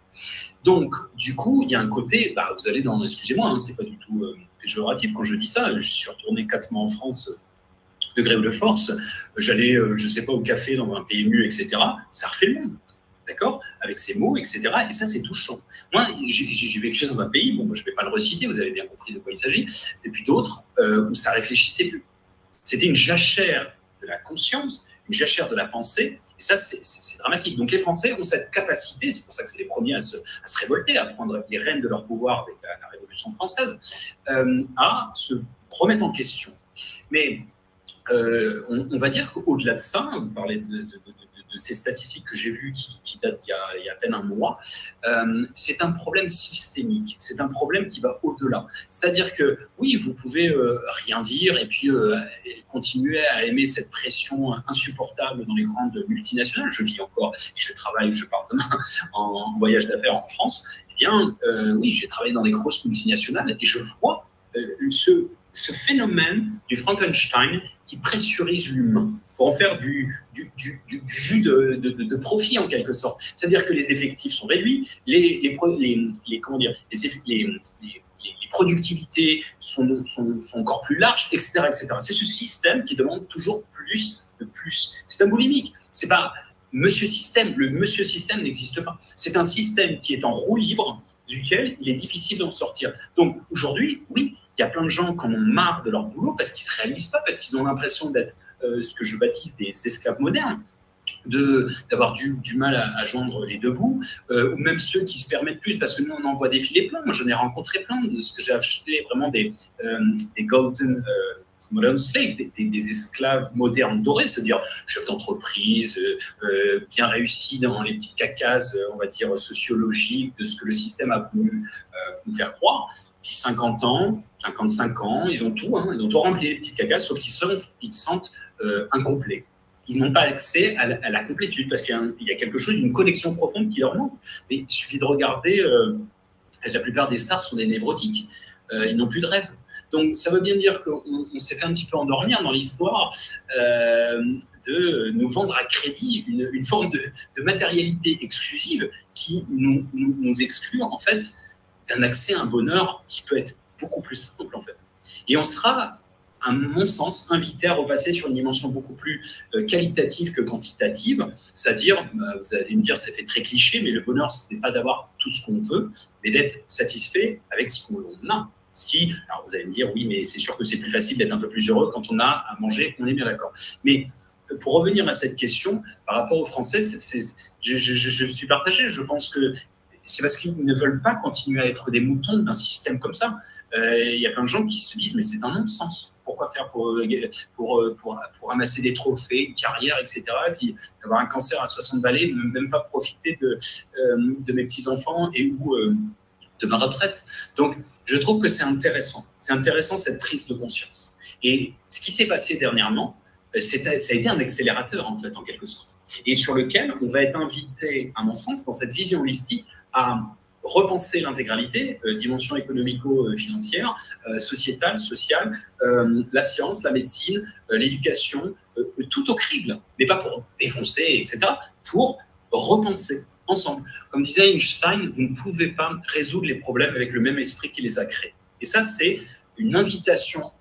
Donc, du coup, il y a un côté, bah, vous allez dans, excusez-moi, hein, c'est pas du tout péjoratif quand je dis ça, je suis retourné quatre mois en France de gré ou de force, j'allais, je sais pas, au café dans un PMU, etc., ça refait le monde d'accord? Avec ces mots, etc. Et ça, c'est touchant. Moi, j'ai vécu dans un pays, bon, je ne vais pas le reciter, vous avez bien compris de quoi il s'agit, et puis d'autres euh, où ça réfléchissait plus. C'était une jachère de la conscience, une jachère de la pensée, et ça, c'est dramatique. Donc les Français ont cette capacité, c'est pour ça que c'est les premiers à se, révolter, à prendre les rênes de leur pouvoir avec la, Révolution française, euh, à se remettre en question. Mais euh, on, va dire qu'au-delà de ça, vous parlez de ces statistiques que j'ai vues qui, datent il y, a, à peine un mois, euh, c'est un problème systémique. C'est un problème qui va au-delà. C'est-à-dire que oui, vous pouvez euh, rien dire et puis euh, continuer à aimer cette pression insupportable dans les grandes multinationales. Je vis encore et je travaille, je pars demain en, voyage d'affaires en France. Eh bien, oui, j'ai travaillé dans les grosses multinationales et je vois ce, ce phénomène du Frankenstein qui pressurise l'humain pour en faire du, jus de, profit en quelque sorte. C'est-à-dire que les effectifs sont réduits, les, productivités sont, sont, sont, encore plus larges, etc. etc. C'est ce système qui demande toujours plus de plus. C'est un boulimique. C'est pas monsieur système. Le monsieur système n'existe pas. C'est un système qui est en roue libre duquel il est difficile d'en sortir. Donc aujourd'hui, oui, il y a plein de gens qui en ont marre de leur boulot parce qu'ils ne se réalisent pas, parce qu'ils ont l'impression d'être euh, ce que je baptise des esclaves modernes d'avoir du, du, mal à, joindre les deux bouts, euh, ou même ceux qui se permettent plus, parce que nous, on en voit défiler plein. Moi, j'en ai rencontré plein de ce que j'ai acheté vraiment des, euh, des golden modern slaves, des, esclaves modernes dorés, c'est-à-dire chef d'entreprise, bien réussi dans les petits cacas, on va dire, sociologiques de ce que le système a voulu nous faire croire. Puis 50 ans, 55 ans, ils ont tout, hein, ils ont tout rempli les petites cacas, sauf qu'ils ils se sentent euh, incomplets. Ils n'ont pas accès à la, complétude parce qu'il y, a quelque chose, une connexion profonde qui leur manque. Il suffit de regarder, euh, la plupart des stars sont des névrotiques. Euh, ils n'ont plus de rêve. Donc, ça veut bien dire qu'on s'est fait un petit peu endormir dans l'histoire de nous vendre à crédit une, forme de, matérialité exclusive qui nous, exclut, en fait, d'un accès à un bonheur qui peut être beaucoup plus simple, en fait. Et on sera à mon sens, invité à repasser sur une dimension beaucoup plus euh, qualitative que quantitative. C'est-à-dire, euh, vous allez me dire, ça fait très cliché, mais le bonheur, ce n'est pas d'avoir tout ce qu'on veut, mais d'être satisfait avec ce qu'on a. Qui, alors vous allez me dire, oui, mais c'est sûr que c'est plus facile d'être un peu plus heureux quand on a à manger, on est bien d'accord. Mais pour revenir à cette question, par rapport aux Français, je, suis partagé. Je pense que c'est parce qu'ils ne veulent pas continuer à être des moutons d'un système comme ça. Euh, il y a plein de gens qui se disent, mais c'est un non-sens. Pourquoi faire pour, pour, pour, pour, amasser des trophées, carrière, etc. Et puis avoir un cancer à 60 balais, même pas profiter de, euh, de mes petits-enfants et euh, de ma retraite. Donc, je trouve que c'est intéressant. C'est intéressant cette prise de conscience. Et ce qui s'est passé dernièrement, ça a été un accélérateur, en fait, en quelque sorte. Et sur lequel on va être invité, à mon sens, dans cette vision holistique, à repenser l'intégralité, euh, dimension économico-financière, euh, sociétale, sociale, euh, la science, la médecine, l'éducation, tout au crible, mais pas pour défoncer, etc., pour repenser ensemble. Comme disait Einstein, vous ne pouvez pas résoudre les problèmes avec le même esprit qui les a créés. Et ça, c'est une invitation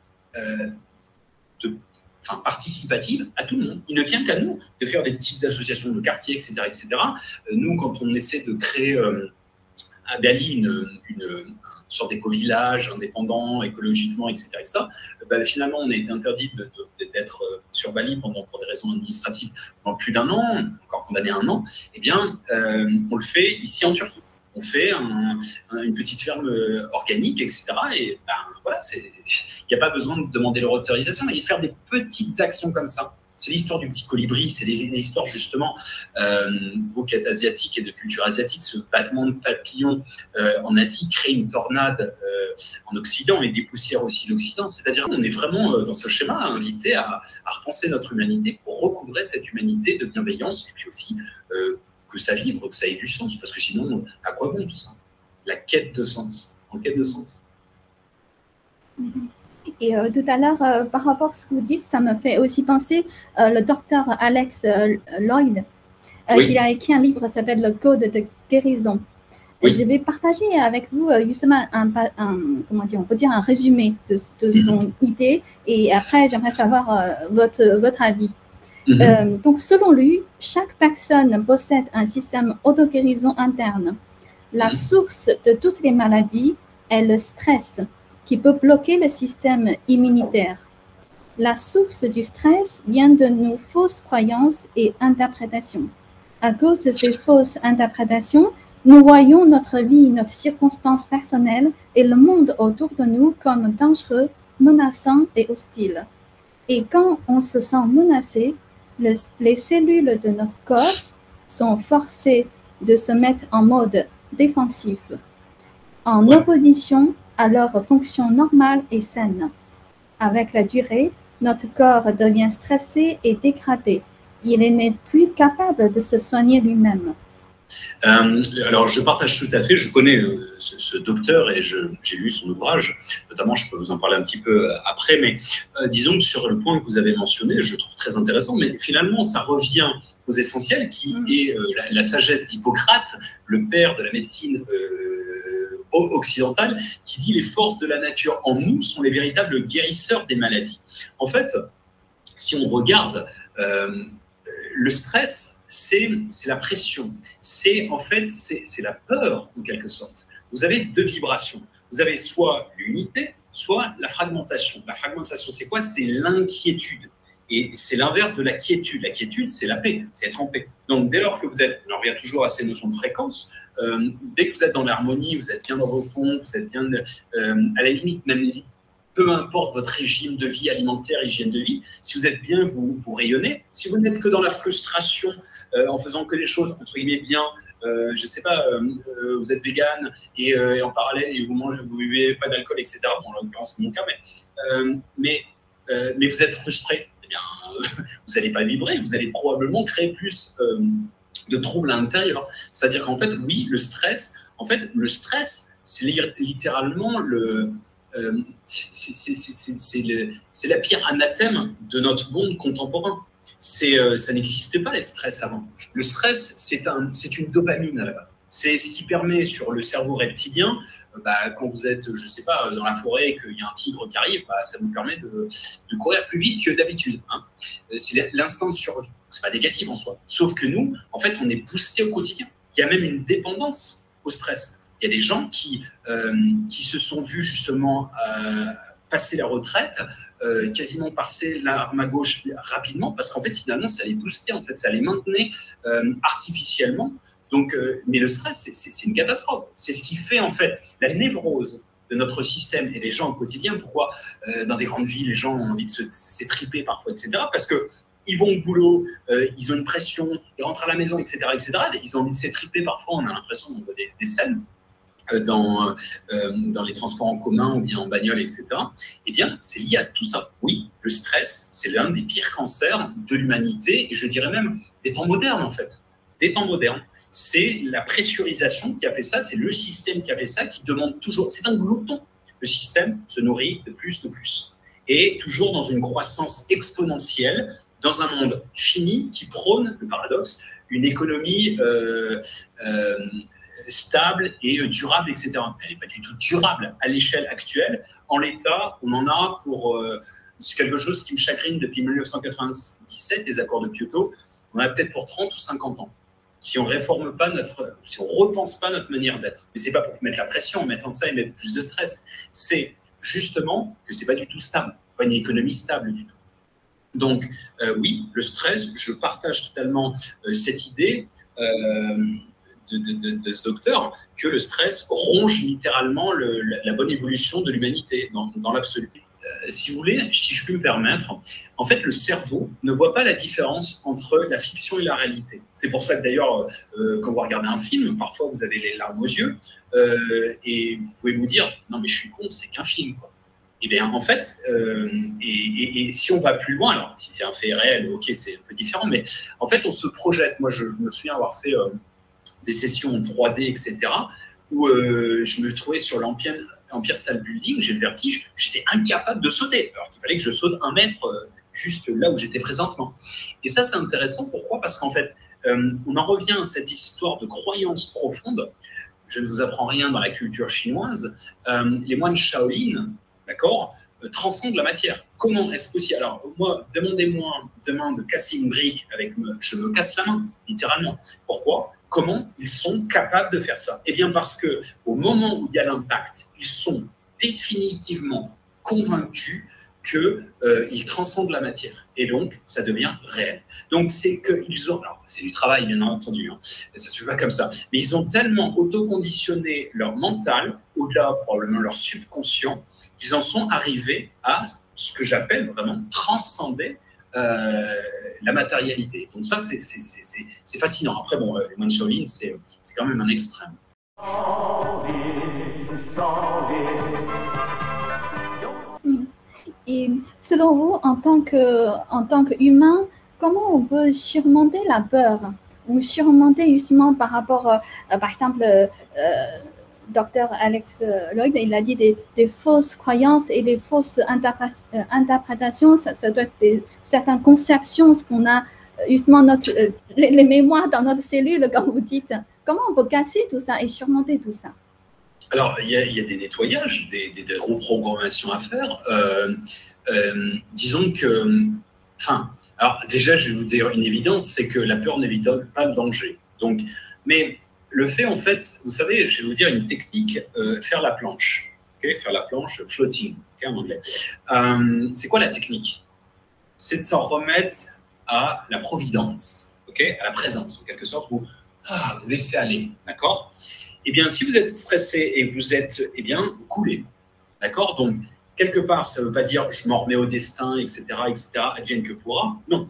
de enfin, participative à tout le monde. Il ne tient qu'à nous de faire des petites associations de quartier, etc., etc. Nous, quand on essaie de créer à Bali une, sorte d'éco-village indépendant, écologiquement, etc., ben, finalement, on a été interdit d'être euh, sur Bali pendant, pour des raisons administratives pendant plus d'un an, encore condamné un an. Eh bien, euh, on le fait ici en Turquie. On fait une petite ferme euh, organique, etc. Et ben, voilà, il n'y a pas besoin de demander leur autorisation, mais faire des petites actions comme ça c'est l'histoire du petit colibri, c'est l'histoire justement, euh, êtes asiatique et de culture asiatique, ce battement de papillons euh, en Asie crée une tornade euh, en Occident et dépoussière aussi l'Occident. C'est-à-dire qu'on est vraiment euh, dans ce schéma invité à, à, repenser notre humanité pour recouvrer cette humanité de bienveillance et puis aussi que ça vibre, que ça ait du sens, parce que sinon, à quoi bon tout ça? La quête de sens, en quête de sens. Mm-hmm. Et euh, tout à l'heure, euh, par rapport à ce que vous dites, ça me fait aussi penser euh, le docteur Alex Lloyd, qui a écrit un livre qui s'appelle Le Code de guérison. Je vais partager avec vous justement un, comment dire, on peut dire un résumé de, son idée et après j'aimerais savoir votre, votre avis. Mhm. donc selon lui, chaque personne possède un système auto-guérison interne. La mhm. source de toutes les maladies est le stress qui peut bloquer le système immunitaire. La source du stress vient de nos fausses croyances et interprétations. À cause de ces fausses interprétations, nous voyons notre vie, notre circonstance personnelle et le monde autour de nous comme dangereux, menaçant et hostile. Et quand on se sent menacé, les cellules de notre corps sont forcées de se mettre en mode défensif, en opposition à leur fonction normale et saine. Avec la durée, notre corps devient stressé et dégradé. Il n'est plus capable de se soigner lui-même. Euh, alors, je partage tout à fait. Je connais euh, ce, docteur et j'ai lu son ouvrage. Notamment, je peux vous en parler un petit peu euh, après. Mais disons que sur le point que vous avez mentionné, je trouve très intéressant. Mais finalement, ça revient aux essentiels, qui mm. est la, la, sagesse d'Hippocrate, le père de la médecine occidentale qui dit les forces de la nature en nous sont les véritables guérisseurs des maladies. En fait, si on regarde, euh, le stress, c'est la pression, c'est en fait c'est la peur en quelque sorte. Vous avez deux vibrations. Vous avez soit l'unité, soit la fragmentation. La fragmentation, c'est quoi? C'est l'inquiétude. Et c'est l'inverse de la quiétude. La quiétude, c'est la paix, c'est être en paix. Donc, dès lors que vous êtes, on revient toujours à ces notions de fréquence, euh, dès que vous êtes dans l'harmonie, vous êtes bien dans vos pompes, vous êtes bien, euh, à la limite, même peu importe votre régime de vie alimentaire, hygiène de vie, si vous êtes bien, vous, rayonnez. Si vous n'êtes que dans la frustration, euh, en faisant que les choses, entre guillemets, bien, je ne sais pas, vous êtes vegan et, en parallèle, et vous ne vous buvez pas d'alcool, etc. Bon, en l'occurrence, c'est mon cas, mais, mais, vous êtes frustré. Eh vous n'allez pas vibrer, vous allez probablement créer plus de troubles à l'intérieur. C'est-à-dire qu'en fait, oui, le stress, en fait, le stress, c'est littéralement le, euh, c'est la pire anathème de notre monde contemporain. Euh, ça n'existait pas les stress avant. Le stress, c'est un, une dopamine à la base. C'est ce qui permet sur le cerveau reptilien, euh, bah, quand vous êtes, je sais pas, dans la forêt et qu'il y a un tigre qui arrive, bah, ça vous permet de, courir plus vite que d'habitude. Hein. C'est l'instinct de survie c'est pas négatif en soi. Sauf que nous, en fait, on est boosté au quotidien. Il y a même une dépendance au stress. Il y a des gens qui, euh, qui se sont vus justement euh, passer la retraite, euh, quasiment passer l'arme à gauche rapidement, parce qu'en fait, finalement, ça les boostait, en fait, ça les maintenait euh, artificiellement. Donc, mais le stress, c'est une catastrophe. C'est ce qui fait, en fait, la névrose de notre système et des gens au quotidien. Pourquoi dans des grandes villes, les gens ont envie de s'étriper parfois, etc. Parce que ils vont au boulot, ils ont une pression, ils rentrent à la maison, etc., etc. Ils ont envie de s'étriper parfois. On a l'impression qu'on voit des, des scènes euh, dans, euh, dans les transports en commun ou bien en bagnole, etc., eh bien, c'est lié à tout ça. Oui, le stress, c'est l'un des pires cancers de l'humanité et je dirais même des temps modernes, en fait. Des temps modernes. C'est la pressurisation qui a fait ça, c'est le système qui a fait ça, qui demande toujours. C'est un glouton. Le système se nourrit de plus, de plus. Et toujours dans une croissance exponentielle, dans un monde fini qui prône, le paradoxe, une économie euh, euh, stable et euh, durable, etc. Elle n'est pas du tout durable à l'échelle actuelle. En l'état, on en a pour c'est quelque chose qui me chagrine depuis 1997, les accords de Kyoto. On a peut-être pour 30 ou 50 ans. Si on réforme pas notre, si on repense pas notre manière d'être, mais c'est pas pour mettre la pression en mettant ça et mettre plus de stress. C'est justement que c'est pas du tout stable, pas une économie stable du tout. Donc euh, oui, le stress, je partage totalement cette idée de, ce docteur que le stress ronge littéralement la, bonne évolution de l'humanité dans, l'absolu. Euh, si vous voulez, si je puis me permettre, en fait, le cerveau ne voit pas la différence entre la fiction et la réalité. C'est pour ça que d'ailleurs, euh, quand vous regardez un film, parfois vous avez les larmes aux yeux euh, et vous pouvez vous dire non mais je suis con, c'est qu'un film. Eh bien en fait, et, si on va plus loin, alors si c'est un fait réel, ok, c'est un peu différent, mais en fait on se projette. Moi, je, me souviens avoir fait des sessions en 3D, etc., où euh, je me trouvais sur l'Empire Empire State Building, j'ai le vertige, j'étais incapable de sauter, alors qu'il fallait que je saute un mètre euh, juste là où j'étais présentement. Et ça, c'est intéressant. Pourquoi? Parce qu'en fait, euh, on en revient à cette histoire de croyance profonde. Je ne vous apprends rien dans la culture chinoise. les moines Shaolin, d'accord, transcendent la matière. Comment est-ce possible? Alors, moi, demandez-moi demain de casser une brique avec je me casse la main, littéralement. Pourquoi? Comment ils sont capables de faire ça? Eh bien parce que au moment où il y a l'impact, ils sont définitivement convaincus qu'ils euh, transcendent la matière. Et donc, ça devient réel. Donc, c'est qu'ils ont... Alors, c'est du travail, bien entendu, hein, ça se fait pas comme ça. Mais ils ont tellement autoconditionné leur mental, au-delà probablement leur subconscient, qu'ils en sont arrivés à ce que j'appelle vraiment transcender euh, la matérialité. Donc ça, c'est fascinant. Après, bon, euh, Shaolin, c'est quand même un extrême. Et selon vous, en tant qu'humain, en comment on peut surmonter la peur ou surmonter justement par rapport, euh, par exemple, docteur Alex euh, Lloyd, il a dit des, fausses croyances et des fausses euh, interprétations. Ça, doit être certaines conceptions, ce qu'on a euh, justement notre, les, mémoires dans notre cellule, quand vous dites. Comment on peut casser tout ça et surmonter tout ça? Alors, il y, a, des nettoyages, des, reprogrammations à faire. disons que, enfin, alors déjà, je vais vous dire une évidence, c'est que la peur n'évite pas le danger. Donc, mais le fait, en fait, vous savez, je vais vous dire une technique, euh, faire la planche. faire la planche floating, en anglais. Euh, c'est quoi la technique? C'est de s'en remettre à la providence, à la présence, en quelque sorte, vous, ah, vous laissez aller, d'accord? Eh bien, si vous êtes stressé et vous êtes, eh bien, vous d'accord? Donc, quelque part, ça ne veut pas dire je m'en remets au destin, etc., etc., advienne que pourra. Non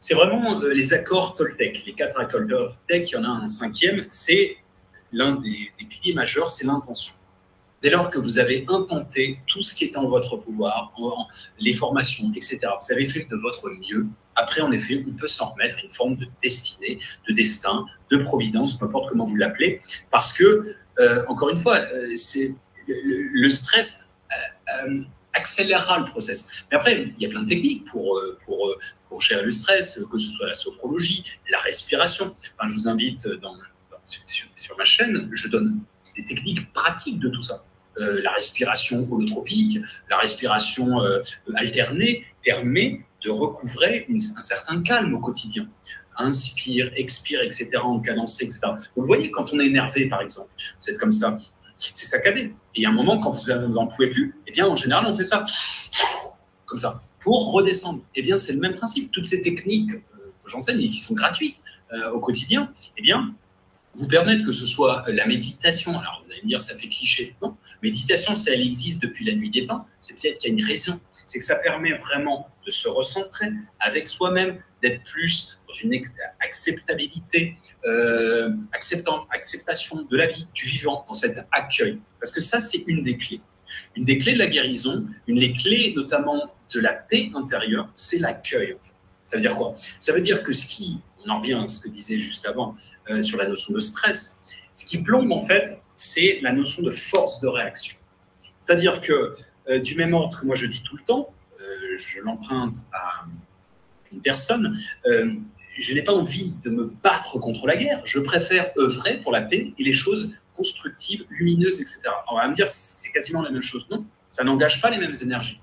c'est vraiment euh, les accords Toltec. Les quatre accords Toltec, il y en a un cinquième, c'est l'un des, piliers majeurs, c'est l'intention. Dès lors que vous avez intenté tout ce qui est en votre pouvoir, les formations, etc., vous avez fait de votre mieux, après, en effet, on peut s'en remettre à une forme de destinée, de destin, de providence, peu importe comment vous l'appelez, parce que, euh, encore une fois, euh, le, stress accélérera le process. Mais après, il y a plein de techniques pour, pour, pour gérer le stress, que ce soit la sophrologie, la respiration. Enfin, je vous invite sur, ma chaîne, je donne des techniques pratiques de tout ça. Euh, la respiration holotropique, la respiration euh, alternée permet de recouvrer un certain calme au quotidien. Inspire, expire, etc., en cadencé, etc. Vous voyez, quand on est énervé, par exemple, vous êtes comme ça, C'est saccadé. Et a un moment, quand vous n'en pouvez plus, eh bien, en général, on fait ça, comme ça, pour redescendre. Eh bien, c'est le même principe. Toutes ces techniques euh, que j'enseigne et qui sont gratuites euh, au quotidien, eh bien, vous permettent que ce soit la méditation. Alors, vous allez me dire, ça fait cliché. Non, méditation, si elle existe depuis la nuit des temps, c'est peut-être qu'il y a une raison. C'est que ça permet vraiment de se recentrer avec soi-même, d'être plus dans une acceptabilité, euh, acceptation de la vie, du vivant, dans cet accueil. Parce que ça, c'est une des clés. Une des clés de la guérison, une des clés notamment de la paix intérieure, c'est l'accueil. Ça veut dire quoi? Ça veut dire que ce qui, on en revient à ce que disait juste avant euh, sur la notion de stress, ce qui plombe en fait, c'est la notion de force de réaction. C'est-à-dire que euh, du même ordre que moi je dis tout le temps, je l'emprunte à une personne, euh, je n'ai pas envie de me battre contre la guerre, je préfère œuvrer pour la paix et les choses constructives, lumineuses, etc. on va me dire, c'est quasiment la même chose. Non, ça n'engage pas les mêmes énergies.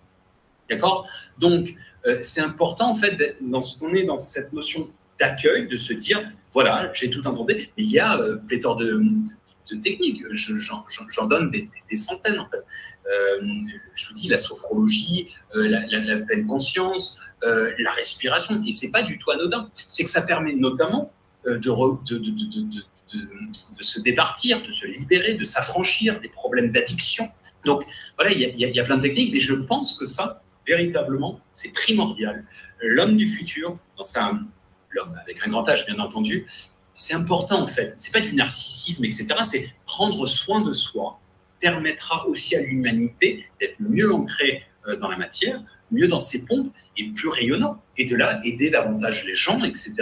D'accord? Donc, c'est important, en fait, dans ce qu'on est dans cette notion d'accueil, de se dire, voilà, j'ai tout entendu, mais il y a pléthore de, de techniques. J'en donne des, centaines, en fait. Euh, je vous dis, la sophrologie, euh, la, pleine conscience, euh, la respiration, et c'est pas du tout anodin. C'est que ça permet notamment de, se départir, de se libérer, de s'affranchir des problèmes d'addiction. Donc, voilà, il y, a plein de techniques, mais je pense que ça, véritablement, c'est primordial. L'homme du futur, dans l'homme avec un grand H, bien entendu, c'est important en fait. C'est pas du narcissisme, etc. C'est prendre soin de soi permettra aussi à l'humanité d'être mieux ancrée euh, dans la matière, mieux dans ses pompes et plus rayonnant. Et de là, aider davantage les gens, etc.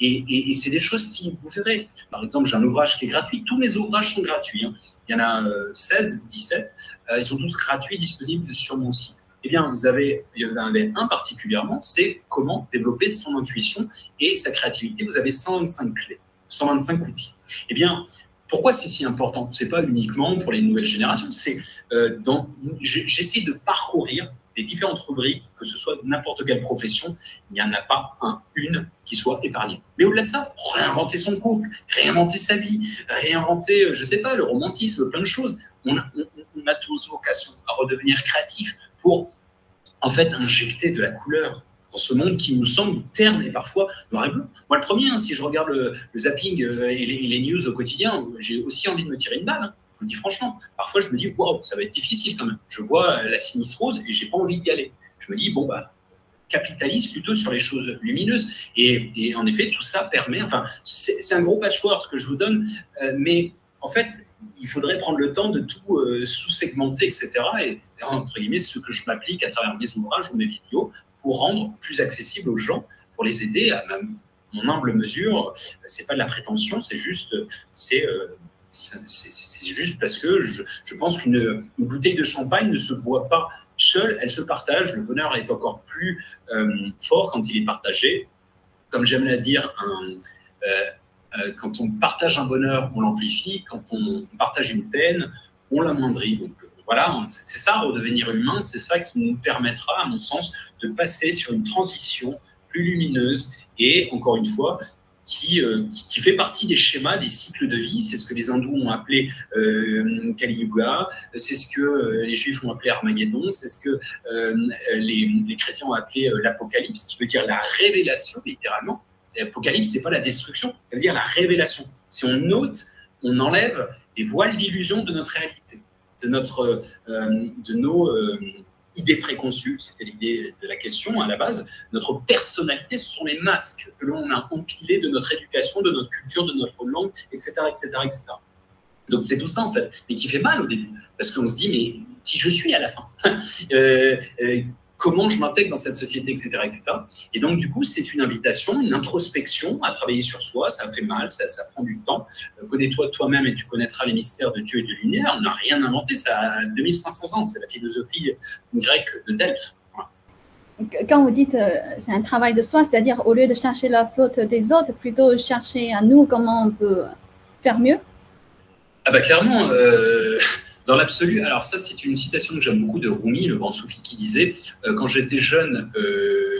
Et, c'est des choses qui, vous verrez, par exemple, j'ai un ouvrage qui est gratuit. Tous mes ouvrages sont gratuits. Hein. Il y en a 16, euh, 17. Euh, ils sont tous gratuits, disponibles sur mon site. Eh bien, vous avez, il y en avait un particulièrement, c'est comment développer son intuition et sa créativité. Vous avez 125 clés. 125 outils. Eh bien, pourquoi c'est si important? C'est pas uniquement pour les nouvelles générations, c'est euh, dans j'essaie de parcourir les différentes rubriques, que ce soit n'importe quelle profession, il n'y en a pas un, une qui soit épargnée. Mais au-delà de ça, réinventer son couple, réinventer sa vie, réinventer, je sais pas, le romantisme, plein de choses. On a, on a tous vocation à redevenir créatif pour en fait injecter de la couleur, dans ce monde qui nous semble terne et parfois noir et blanc. Moi, le premier, hein, si je regarde le, zapping euh, et les, news au quotidien, j'ai aussi envie de me tirer une balle. Hein. Je vous dis franchement, parfois je me dis, waouh, ça va être difficile quand même. Je vois la sinistre rose et j'ai pas envie d'y aller. Je me dis, bon, bah, capitalise plutôt sur les choses lumineuses. Et, en effet, tout ça permet, enfin, c'est un gros patchwork que je vous donne, euh, mais en fait, il faudrait prendre le temps de tout euh, sous-segmenter, etc. Et entre guillemets, ce que je m'applique à travers mes ouvrages ou mes vidéos pour rendre plus accessible aux gens, pour les aider à mon humble mesure. C'est pas de la prétention, c'est juste, c'est euh, juste parce que je, pense qu'une bouteille de champagne ne se boit pas seule, elle se partage. Le bonheur est encore plus euh, fort quand il est partagé. Comme j'aime la dire, euh, quand on partage un bonheur, on l'amplifie. Quand on partage une peine, on l'amoindrit. Donc, voilà, c'est ça, redevenir humain, c'est ça qui nous permettra, à mon sens, de passer sur une transition plus lumineuse et, encore une fois, qui, euh, qui, fait partie des schémas, des cycles de vie. C'est ce que les hindous ont appelé euh, Kali Yuga, c'est ce que euh, les juifs ont appelé Armageddon, c'est ce que les, les, chrétiens ont appelé l'Apocalypse, qui veut dire la révélation, littéralement. L'Apocalypse, c'est pas la destruction, ça veut dire la révélation. Si on ôte, on enlève les voiles d'illusion de notre réalité de, notre, de nos euh, idées préconçues, c'était l'idée de la question à la base, notre personnalité, ce sont les masques que l'on a empilés de notre éducation, de notre culture, de notre langue, etc. etc., etc. Donc c'est tout ça en fait, mais qui fait mal au début, parce qu'on se dit mais qui je suis à la fin? Euh, comment je m'intègre dans cette société, etc., etc. Et donc, du coup, c'est une invitation, une introspection à travailler sur soi. Ça fait mal, ça, ça prend du temps. Euh, connais-toi toi-même et tu connaîtras les mystères de Dieu et de lumière. On n'a rien inventé, ça a 2500 ans. C'est la philosophie grecque de Delphes. Quand vous dites euh, c'est un travail de soi, c'est-à-dire au lieu de chercher la faute des autres, plutôt chercher à nous comment on peut faire mieux? Ah bah clairement, euh, dans l'absolu, alors ça c'est une citation que j'aime beaucoup de Rumi, le grand soufi, qui disait euh, Quand j'étais jeune, euh,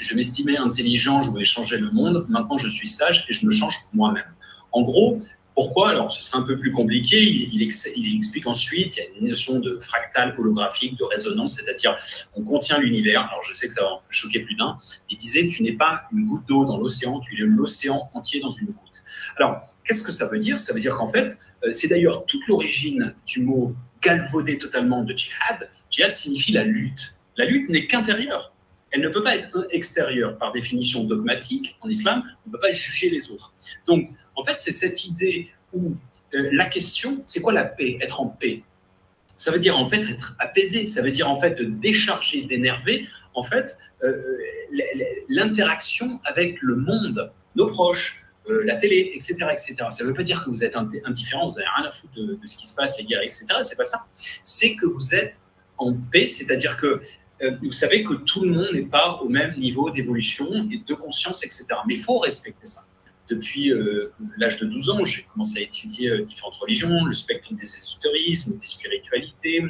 je m'estimais intelligent, je voulais changer le monde, maintenant je suis sage et je me change moi-même. En gros, Pourquoi? Alors, ce serait un peu plus compliqué. Il, explique ensuite, il y a une notion de fractal holographique, de résonance, c'est-à-dire on contient l'univers. Alors, je sais que ça va choquer plus d'un. Il disait, tu n'es pas une goutte d'eau dans l'océan, tu es l'océan entier dans une goutte. Alors, qu'est-ce que ça veut dire? Ça veut dire qu'en fait, euh, c'est d'ailleurs toute l'origine du mot galvaudé totalement de djihad. Djihad signifie la lutte. La lutte n'est qu'intérieure. Elle ne peut pas être extérieure par définition dogmatique en islam. On ne peut pas juger les autres. Donc, en fait, c'est cette idée où euh, la question, c'est quoi la paix? Être en paix. Ça veut dire en fait être apaisé. Ça veut dire en fait décharger, d'énerver en fait euh, l'interaction avec le monde, nos proches, euh, la télé, etc., etc. Ça ne veut pas dire que vous êtes indifférent, vous n'avez rien à foutre de, de, ce qui se passe, les guerres, etc. C'est pas ça. C'est que vous êtes en paix, c'est-à-dire que euh, vous savez que tout le monde n'est pas au même niveau d'évolution et de conscience, etc. Mais il faut respecter ça. Depuis euh, l'âge de 12 ans, j'ai commencé à étudier différentes religions, le spectre des ésotérismes, des spiritualités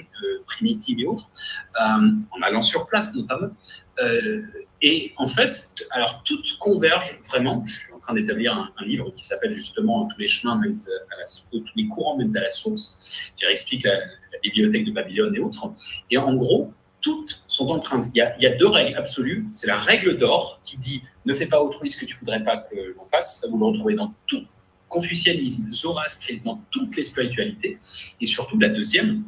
primitives et autres, en allant sur place notamment. Et en fait, alors toutes convergent vraiment. Je suis en train d'établir un, livre qui s'appelle justement Tous les chemins mènent à la, tous les courants mènent à la source, qui explique la bibliothèque de Babylone et autres. Et en gros, toutes sont empreintes. Il y a, deux règles absolues. C'est la règle d'or qui dit ne fais pas autrui ce que tu voudrais pas que l'on fasse. Ça, vous le retrouvez dans tout confucianisme, zoroastrisme, dans toutes les spiritualités. Et surtout, la deuxième,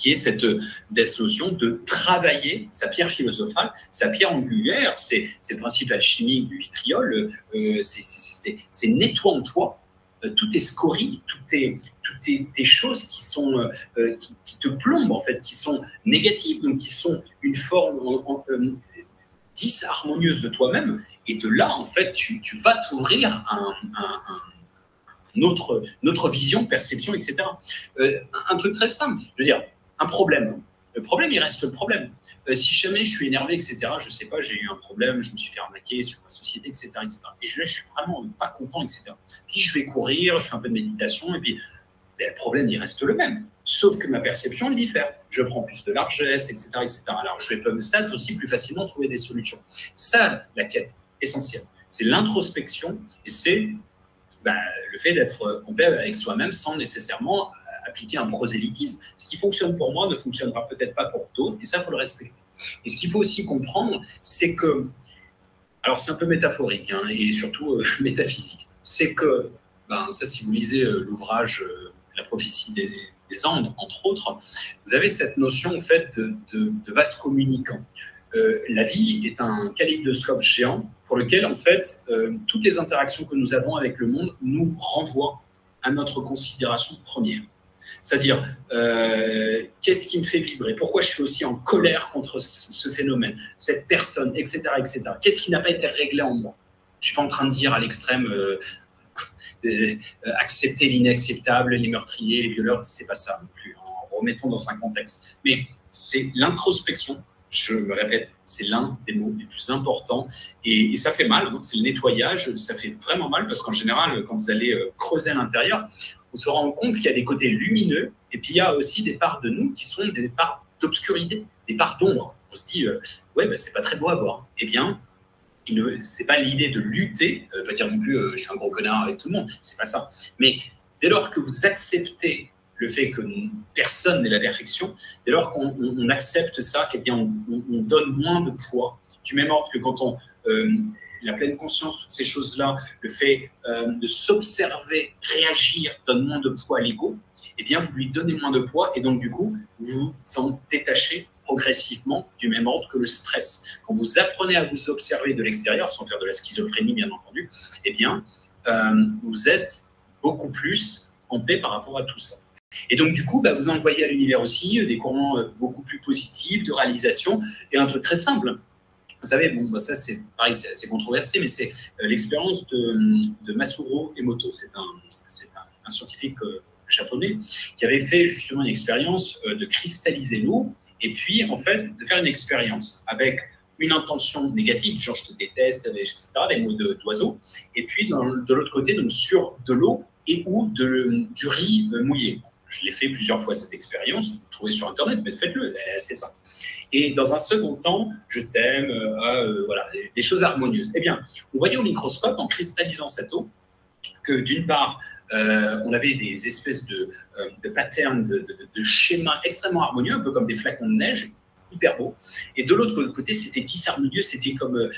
qui est cette, notion de travailler sa pierre philosophale, sa pierre angulaire, c'est le principe alchimique du vitriol, euh, c'est nettoie en toi, euh, tout est scorie, tout est, des choses qui sont euh, euh, qui, te plombent en fait, qui sont négatives, donc qui sont une forme euh, disharmonieuse de toi-même. Et de là, en fait, tu, vas t'ouvrir un, un, autre, notre vision, perception, etc. un truc très simple, je veux dire, un problème. Le problème, il reste le problème. si jamais je suis énervé, etc., je sais pas, j'ai eu un problème, je me suis fait arnaquer sur ma société, etc., etc. Et je, je suis vraiment pas content, etc. Puis je vais courir, je fais un peu de méditation, et puis le problème, il reste le même. Sauf que ma perception, elle diffère. Je prends plus de largesse, etc. etc. Alors, je vais me aussi plus facilement trouver des solutions. Ça la quête essentielle. C'est l'introspection et c'est bah, le fait d'être en paix avec soi-même sans nécessairement appliquer un prosélytisme. Ce qui fonctionne pour moi ne fonctionnera peut-être pas pour d'autres, et ça, il faut le respecter. Et ce qu'il faut aussi comprendre, c'est que, alors c'est un peu métaphorique hein, et surtout euh, métaphysique, c'est que, ben, ça, si vous lisez euh, l'ouvrage euh, la prophétie des, Andes, entre autres, vous avez cette notion en fait de, de, vase communicant. La vie est un kaléidoscope géant pour lequel en fait toutes les interactions que nous avons avec le monde nous renvoient à notre considération première. C'est-à-dire, euh, qu'est-ce qui me fait vibrer? Pourquoi je suis aussi en colère contre ce phénomène, cette personne, etc. etc. Qu'est-ce qui n'a pas été réglé en moi? Je ne suis pas en train de dire à l'extrême, euh, accepter l'inacceptable, les meurtriers, les violeurs, c'est pas ça non plus. En remettant dans un contexte. Mais c'est l'introspection. Je me répète, c'est l'un des mots les plus importants et, ça fait mal. Hein. c'est le nettoyage. Ça fait vraiment mal parce qu'en général, quand vous allez euh, creuser à l'intérieur, on se rend compte qu'il y a des côtés lumineux et puis il y a aussi des parts de nous qui sont des parts d'obscurité, des parts d'ombre. On se dit, euh, ouais, ben, c'est pas très beau à voir. Eh bien, c'est pas l'idée de lutter, euh, pas dire non plus euh, je suis un gros connard avec tout le monde, c'est pas ça. Mais dès lors que vous acceptez le fait que personne n'est la perfection, dès lors qu'on accepte ça, eh bien on, donne moins de poids. Du même ordre que quand on euh, la pleine conscience, toutes ces choses-là, le fait de s'observer, réagir, donne moins de poids à l'ego, eh bien, vous lui donnez moins de poids et donc, du coup, vous vous en détachez progressivement du même ordre que le stress. Quand vous apprenez à vous observer de l'extérieur, sans faire de la schizophrénie bien entendu, eh bien, euh, vous êtes beaucoup plus en paix par rapport à tout ça. Et donc, du coup, bah, vous envoyez à l'univers aussi des courants euh, beaucoup plus positifs de réalisation et un truc très simple. Vous savez, bon, bah, ça c'est pareil, c'est assez controversé, mais c'est euh, l'expérience de, Masuro Emoto. C'est un, scientifique japonais qui avait fait justement une expérience de cristalliser l'eau et puis en fait de faire une expérience avec une intention négative, genre je te déteste, etc., les mots d'oiseau, et puis de l'autre côté, donc sur de l'eau et ou du riz euh, mouillé. Je l'ai fait plusieurs fois cette expérience, vous trouvez sur Internet, mais faites-le, c'est ça. Et dans un second temps, je t'aime, euh, ah, euh, voilà, des choses harmonieuses. Eh bien, on voyait au microscope, en cristallisant cette eau, que d'une part, euh, on avait des espèces de, de patterns, de, de, schémas extrêmement harmonieux, un peu comme des flacons de neige, hyper beaux. Et de l'autre côté, c'était disharmonieux, c'était comme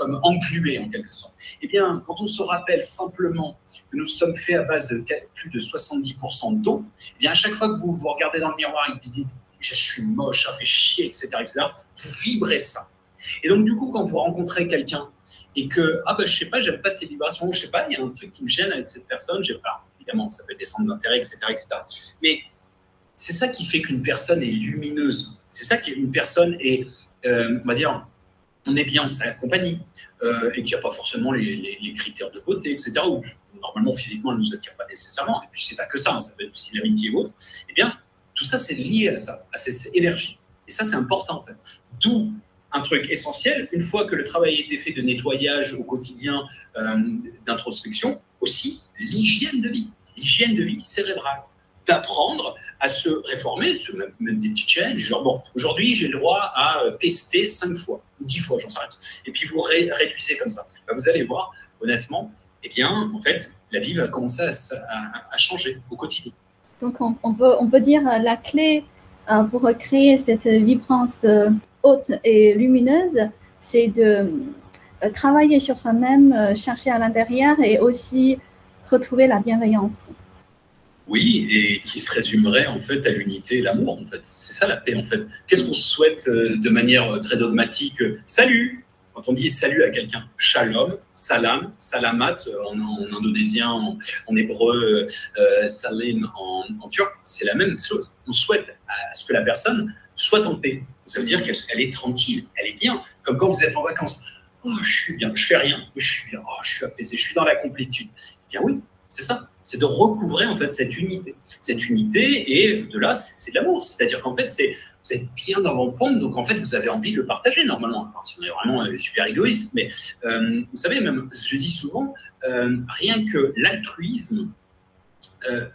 comme englué en quelque sorte. Eh bien, quand on se rappelle simplement que nous sommes faits à base de plus de 70% d'eau, eh bien, à chaque fois que vous vous regardez dans le miroir et que vous dites je suis moche, ça fait chier, etc., etc., vous vibrez ça. Et donc, du coup, quand vous rencontrez quelqu'un et que, ah ben, je sais pas, j'aime pas ces vibrations, je sais pas, il y a un truc qui me gêne avec cette personne, j'ai pas, évidemment, ça peut être des centres d'intérêt, etc., etc. Mais c'est ça qui fait qu'une personne est lumineuse. C'est ça qu'une personne est, euh, on va dire, on est bien en sa compagnie euh, et qu'il n'y a pas forcément les, critères de beauté, etc. Ou normalement physiquement, elle ne nous attire pas nécessairement. Et puis c'est pas que ça, hein, ça peut être aussi l'amitié ou autre. Eh bien, tout ça c'est lié à ça, à cette énergie. Et ça c'est important en fait. D'où un truc essentiel, une fois que le travail a été fait de nettoyage au quotidien, euh, d'introspection, aussi l'hygiène de vie, l'hygiène de vie cérébrale d'apprendre à se réformer, mettre des petits challenges, genre bon, aujourd'hui j'ai le droit à euh, tester cinq fois ou dix fois, j'en sais rien. Et puis vous réduisez comme ça. Bah, vous allez voir, honnêtement, eh bien, en fait, la vie va commencer à, changer au quotidien. Donc on, on, on peut dire euh, la clé euh, pour créer cette vibrance haute et lumineuse, c'est de travailler sur soi-même, chercher à l'intérieur et aussi retrouver la bienveillance. Oui, et qui se résumerait en fait à l'unité et l'amour. En fait, c'est ça la paix. En fait, qu'est-ce qu'on souhaite euh, de manière euh, très dogmatique Salut. Quand on dit salut à quelqu'un, shalom, salam, salamat euh, en, indonésien, en, hébreu, salim en, turc, c'est la même chose. On souhaite à ce que la personne soit en paix. Ça veut dire qu'elle est tranquille, elle est bien. Comme quand vous êtes en vacances. Oh, je suis bien, je fais rien, je suis bien. Oh, je suis apaisé, je suis dans la complétude. Eh bien oui, c'est ça c'est de recouvrer en fait cette unité. Cette unité, et de là, c'est de l'amour. C'est-à-dire qu'en fait, vous êtes bien dans vos pompes, donc en fait, vous avez envie de le partager normalement. Alors, si on vraiment euh, super égoïste, mais euh, vous savez, même, je dis souvent, euh, rien que l'altruisme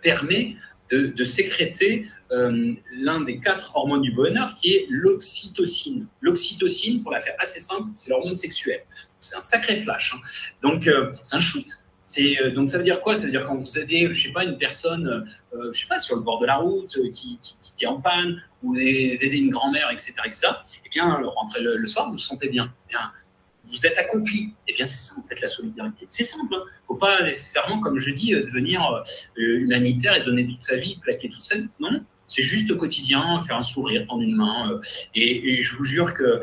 permet de, de sécréter l'un des quatre hormones du bonheur, qui est l'oxytocine. L'oxytocine, pour la faire assez simple, c'est l'hormone sexuelle. C'est un sacré flash. Hein. Donc, c'est un shoot. Euh, donc ça veut dire quoi? Ça veut dire quand vous aidez, je sais pas, une personne, euh, je sais pas, sur le bord de la route, euh, qui, est en panne, ou aidez une grand-mère, etc., etc. Eh bien, rentrer le, soir, vous vous sentez bien. Eh bien vous êtes accompli. Eh bien, c'est ça en fait la solidarité. C'est simple. Il hein. ne faut pas nécessairement, comme je dis, devenir humanitaire et donner toute sa vie, plaquer toute sa vie. Non, c'est juste au quotidien, faire un sourire, tendre une main. et, et, je vous jure que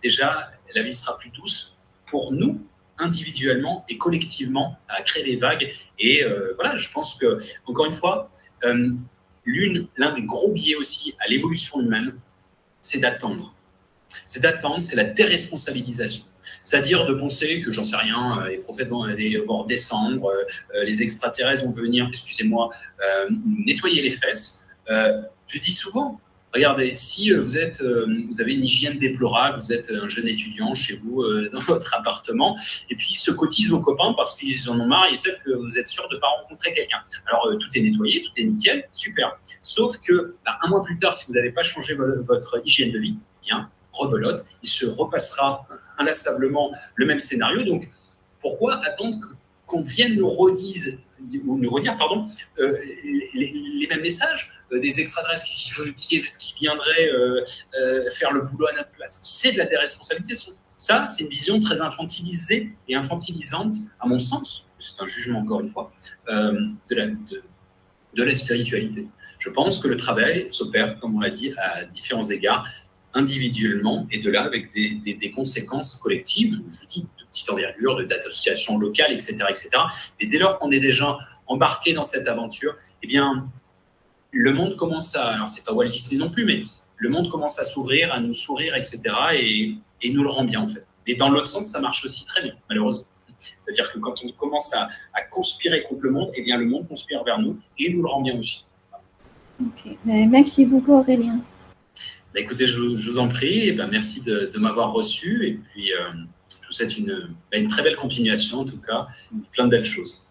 déjà, la vie sera plus douce pour nous individuellement et collectivement à créer des vagues. Et euh, voilà, je pense que, encore une fois, euh, l'un des gros biais aussi à l'évolution humaine, c'est d'attendre. C'est d'attendre, c'est la déresponsabilisation. C'est-à-dire de penser que, j'en sais rien, euh, les prophètes vont, vont redescendre, les extraterrestres vont venir, excusez-moi, nettoyer les fesses. je dis souvent, Regardez, si euh, vous, êtes, euh, vous avez une hygiène déplorable, vous êtes un jeune étudiant chez vous euh, dans votre appartement, et puis ils se cotisent vos copains parce qu'ils en ont marre, ils savent que vous êtes sûr de ne pas rencontrer quelqu'un. Alors tout est nettoyé, tout est nickel, super. Sauf que bah, un mois plus tard, si vous n'avez pas changé votre hygiène de vie, eh bien, rebelote, il se repassera inlassablement le même scénario. Donc pourquoi attendre qu'on vienne nous redise ou nous redire pardon, les mêmes messages euh, des extraterrestres qui, qui, qui viendraient euh, euh, faire le boulot à notre place. C'est de la déresponsabilité. Ça, c'est une vision très infantilisée et infantilisante, à mon sens, c'est un jugement encore une fois, de, la, de, la spiritualité. Je pense que le travail s'opère, comme on l'a dit, à différents égards, individuellement, et de là avec des, des, conséquences collectives, je dis, petite envergure, d'associations locales, etc., etc. Et dès lors qu'on est déjà embarqué dans cette aventure, eh bien, le monde commence à, alors c'est pas Walt Disney non plus, mais le monde commence à s'ouvrir, à nous sourire, etc. Et, et nous le rend bien en fait. Et dans l'autre sens, ça marche aussi très bien, malheureusement. C'est-à-dire que quand on commence à, conspirer contre le monde, eh bien le monde conspire vers nous et nous le rend bien aussi. Ok, ben, merci beaucoup Aurélien. Ben, écoutez, je, vous en prie, ben, merci de, m'avoir reçu et puis euh, souhaite une, une très belle continuation en tout cas, plein de belles choses.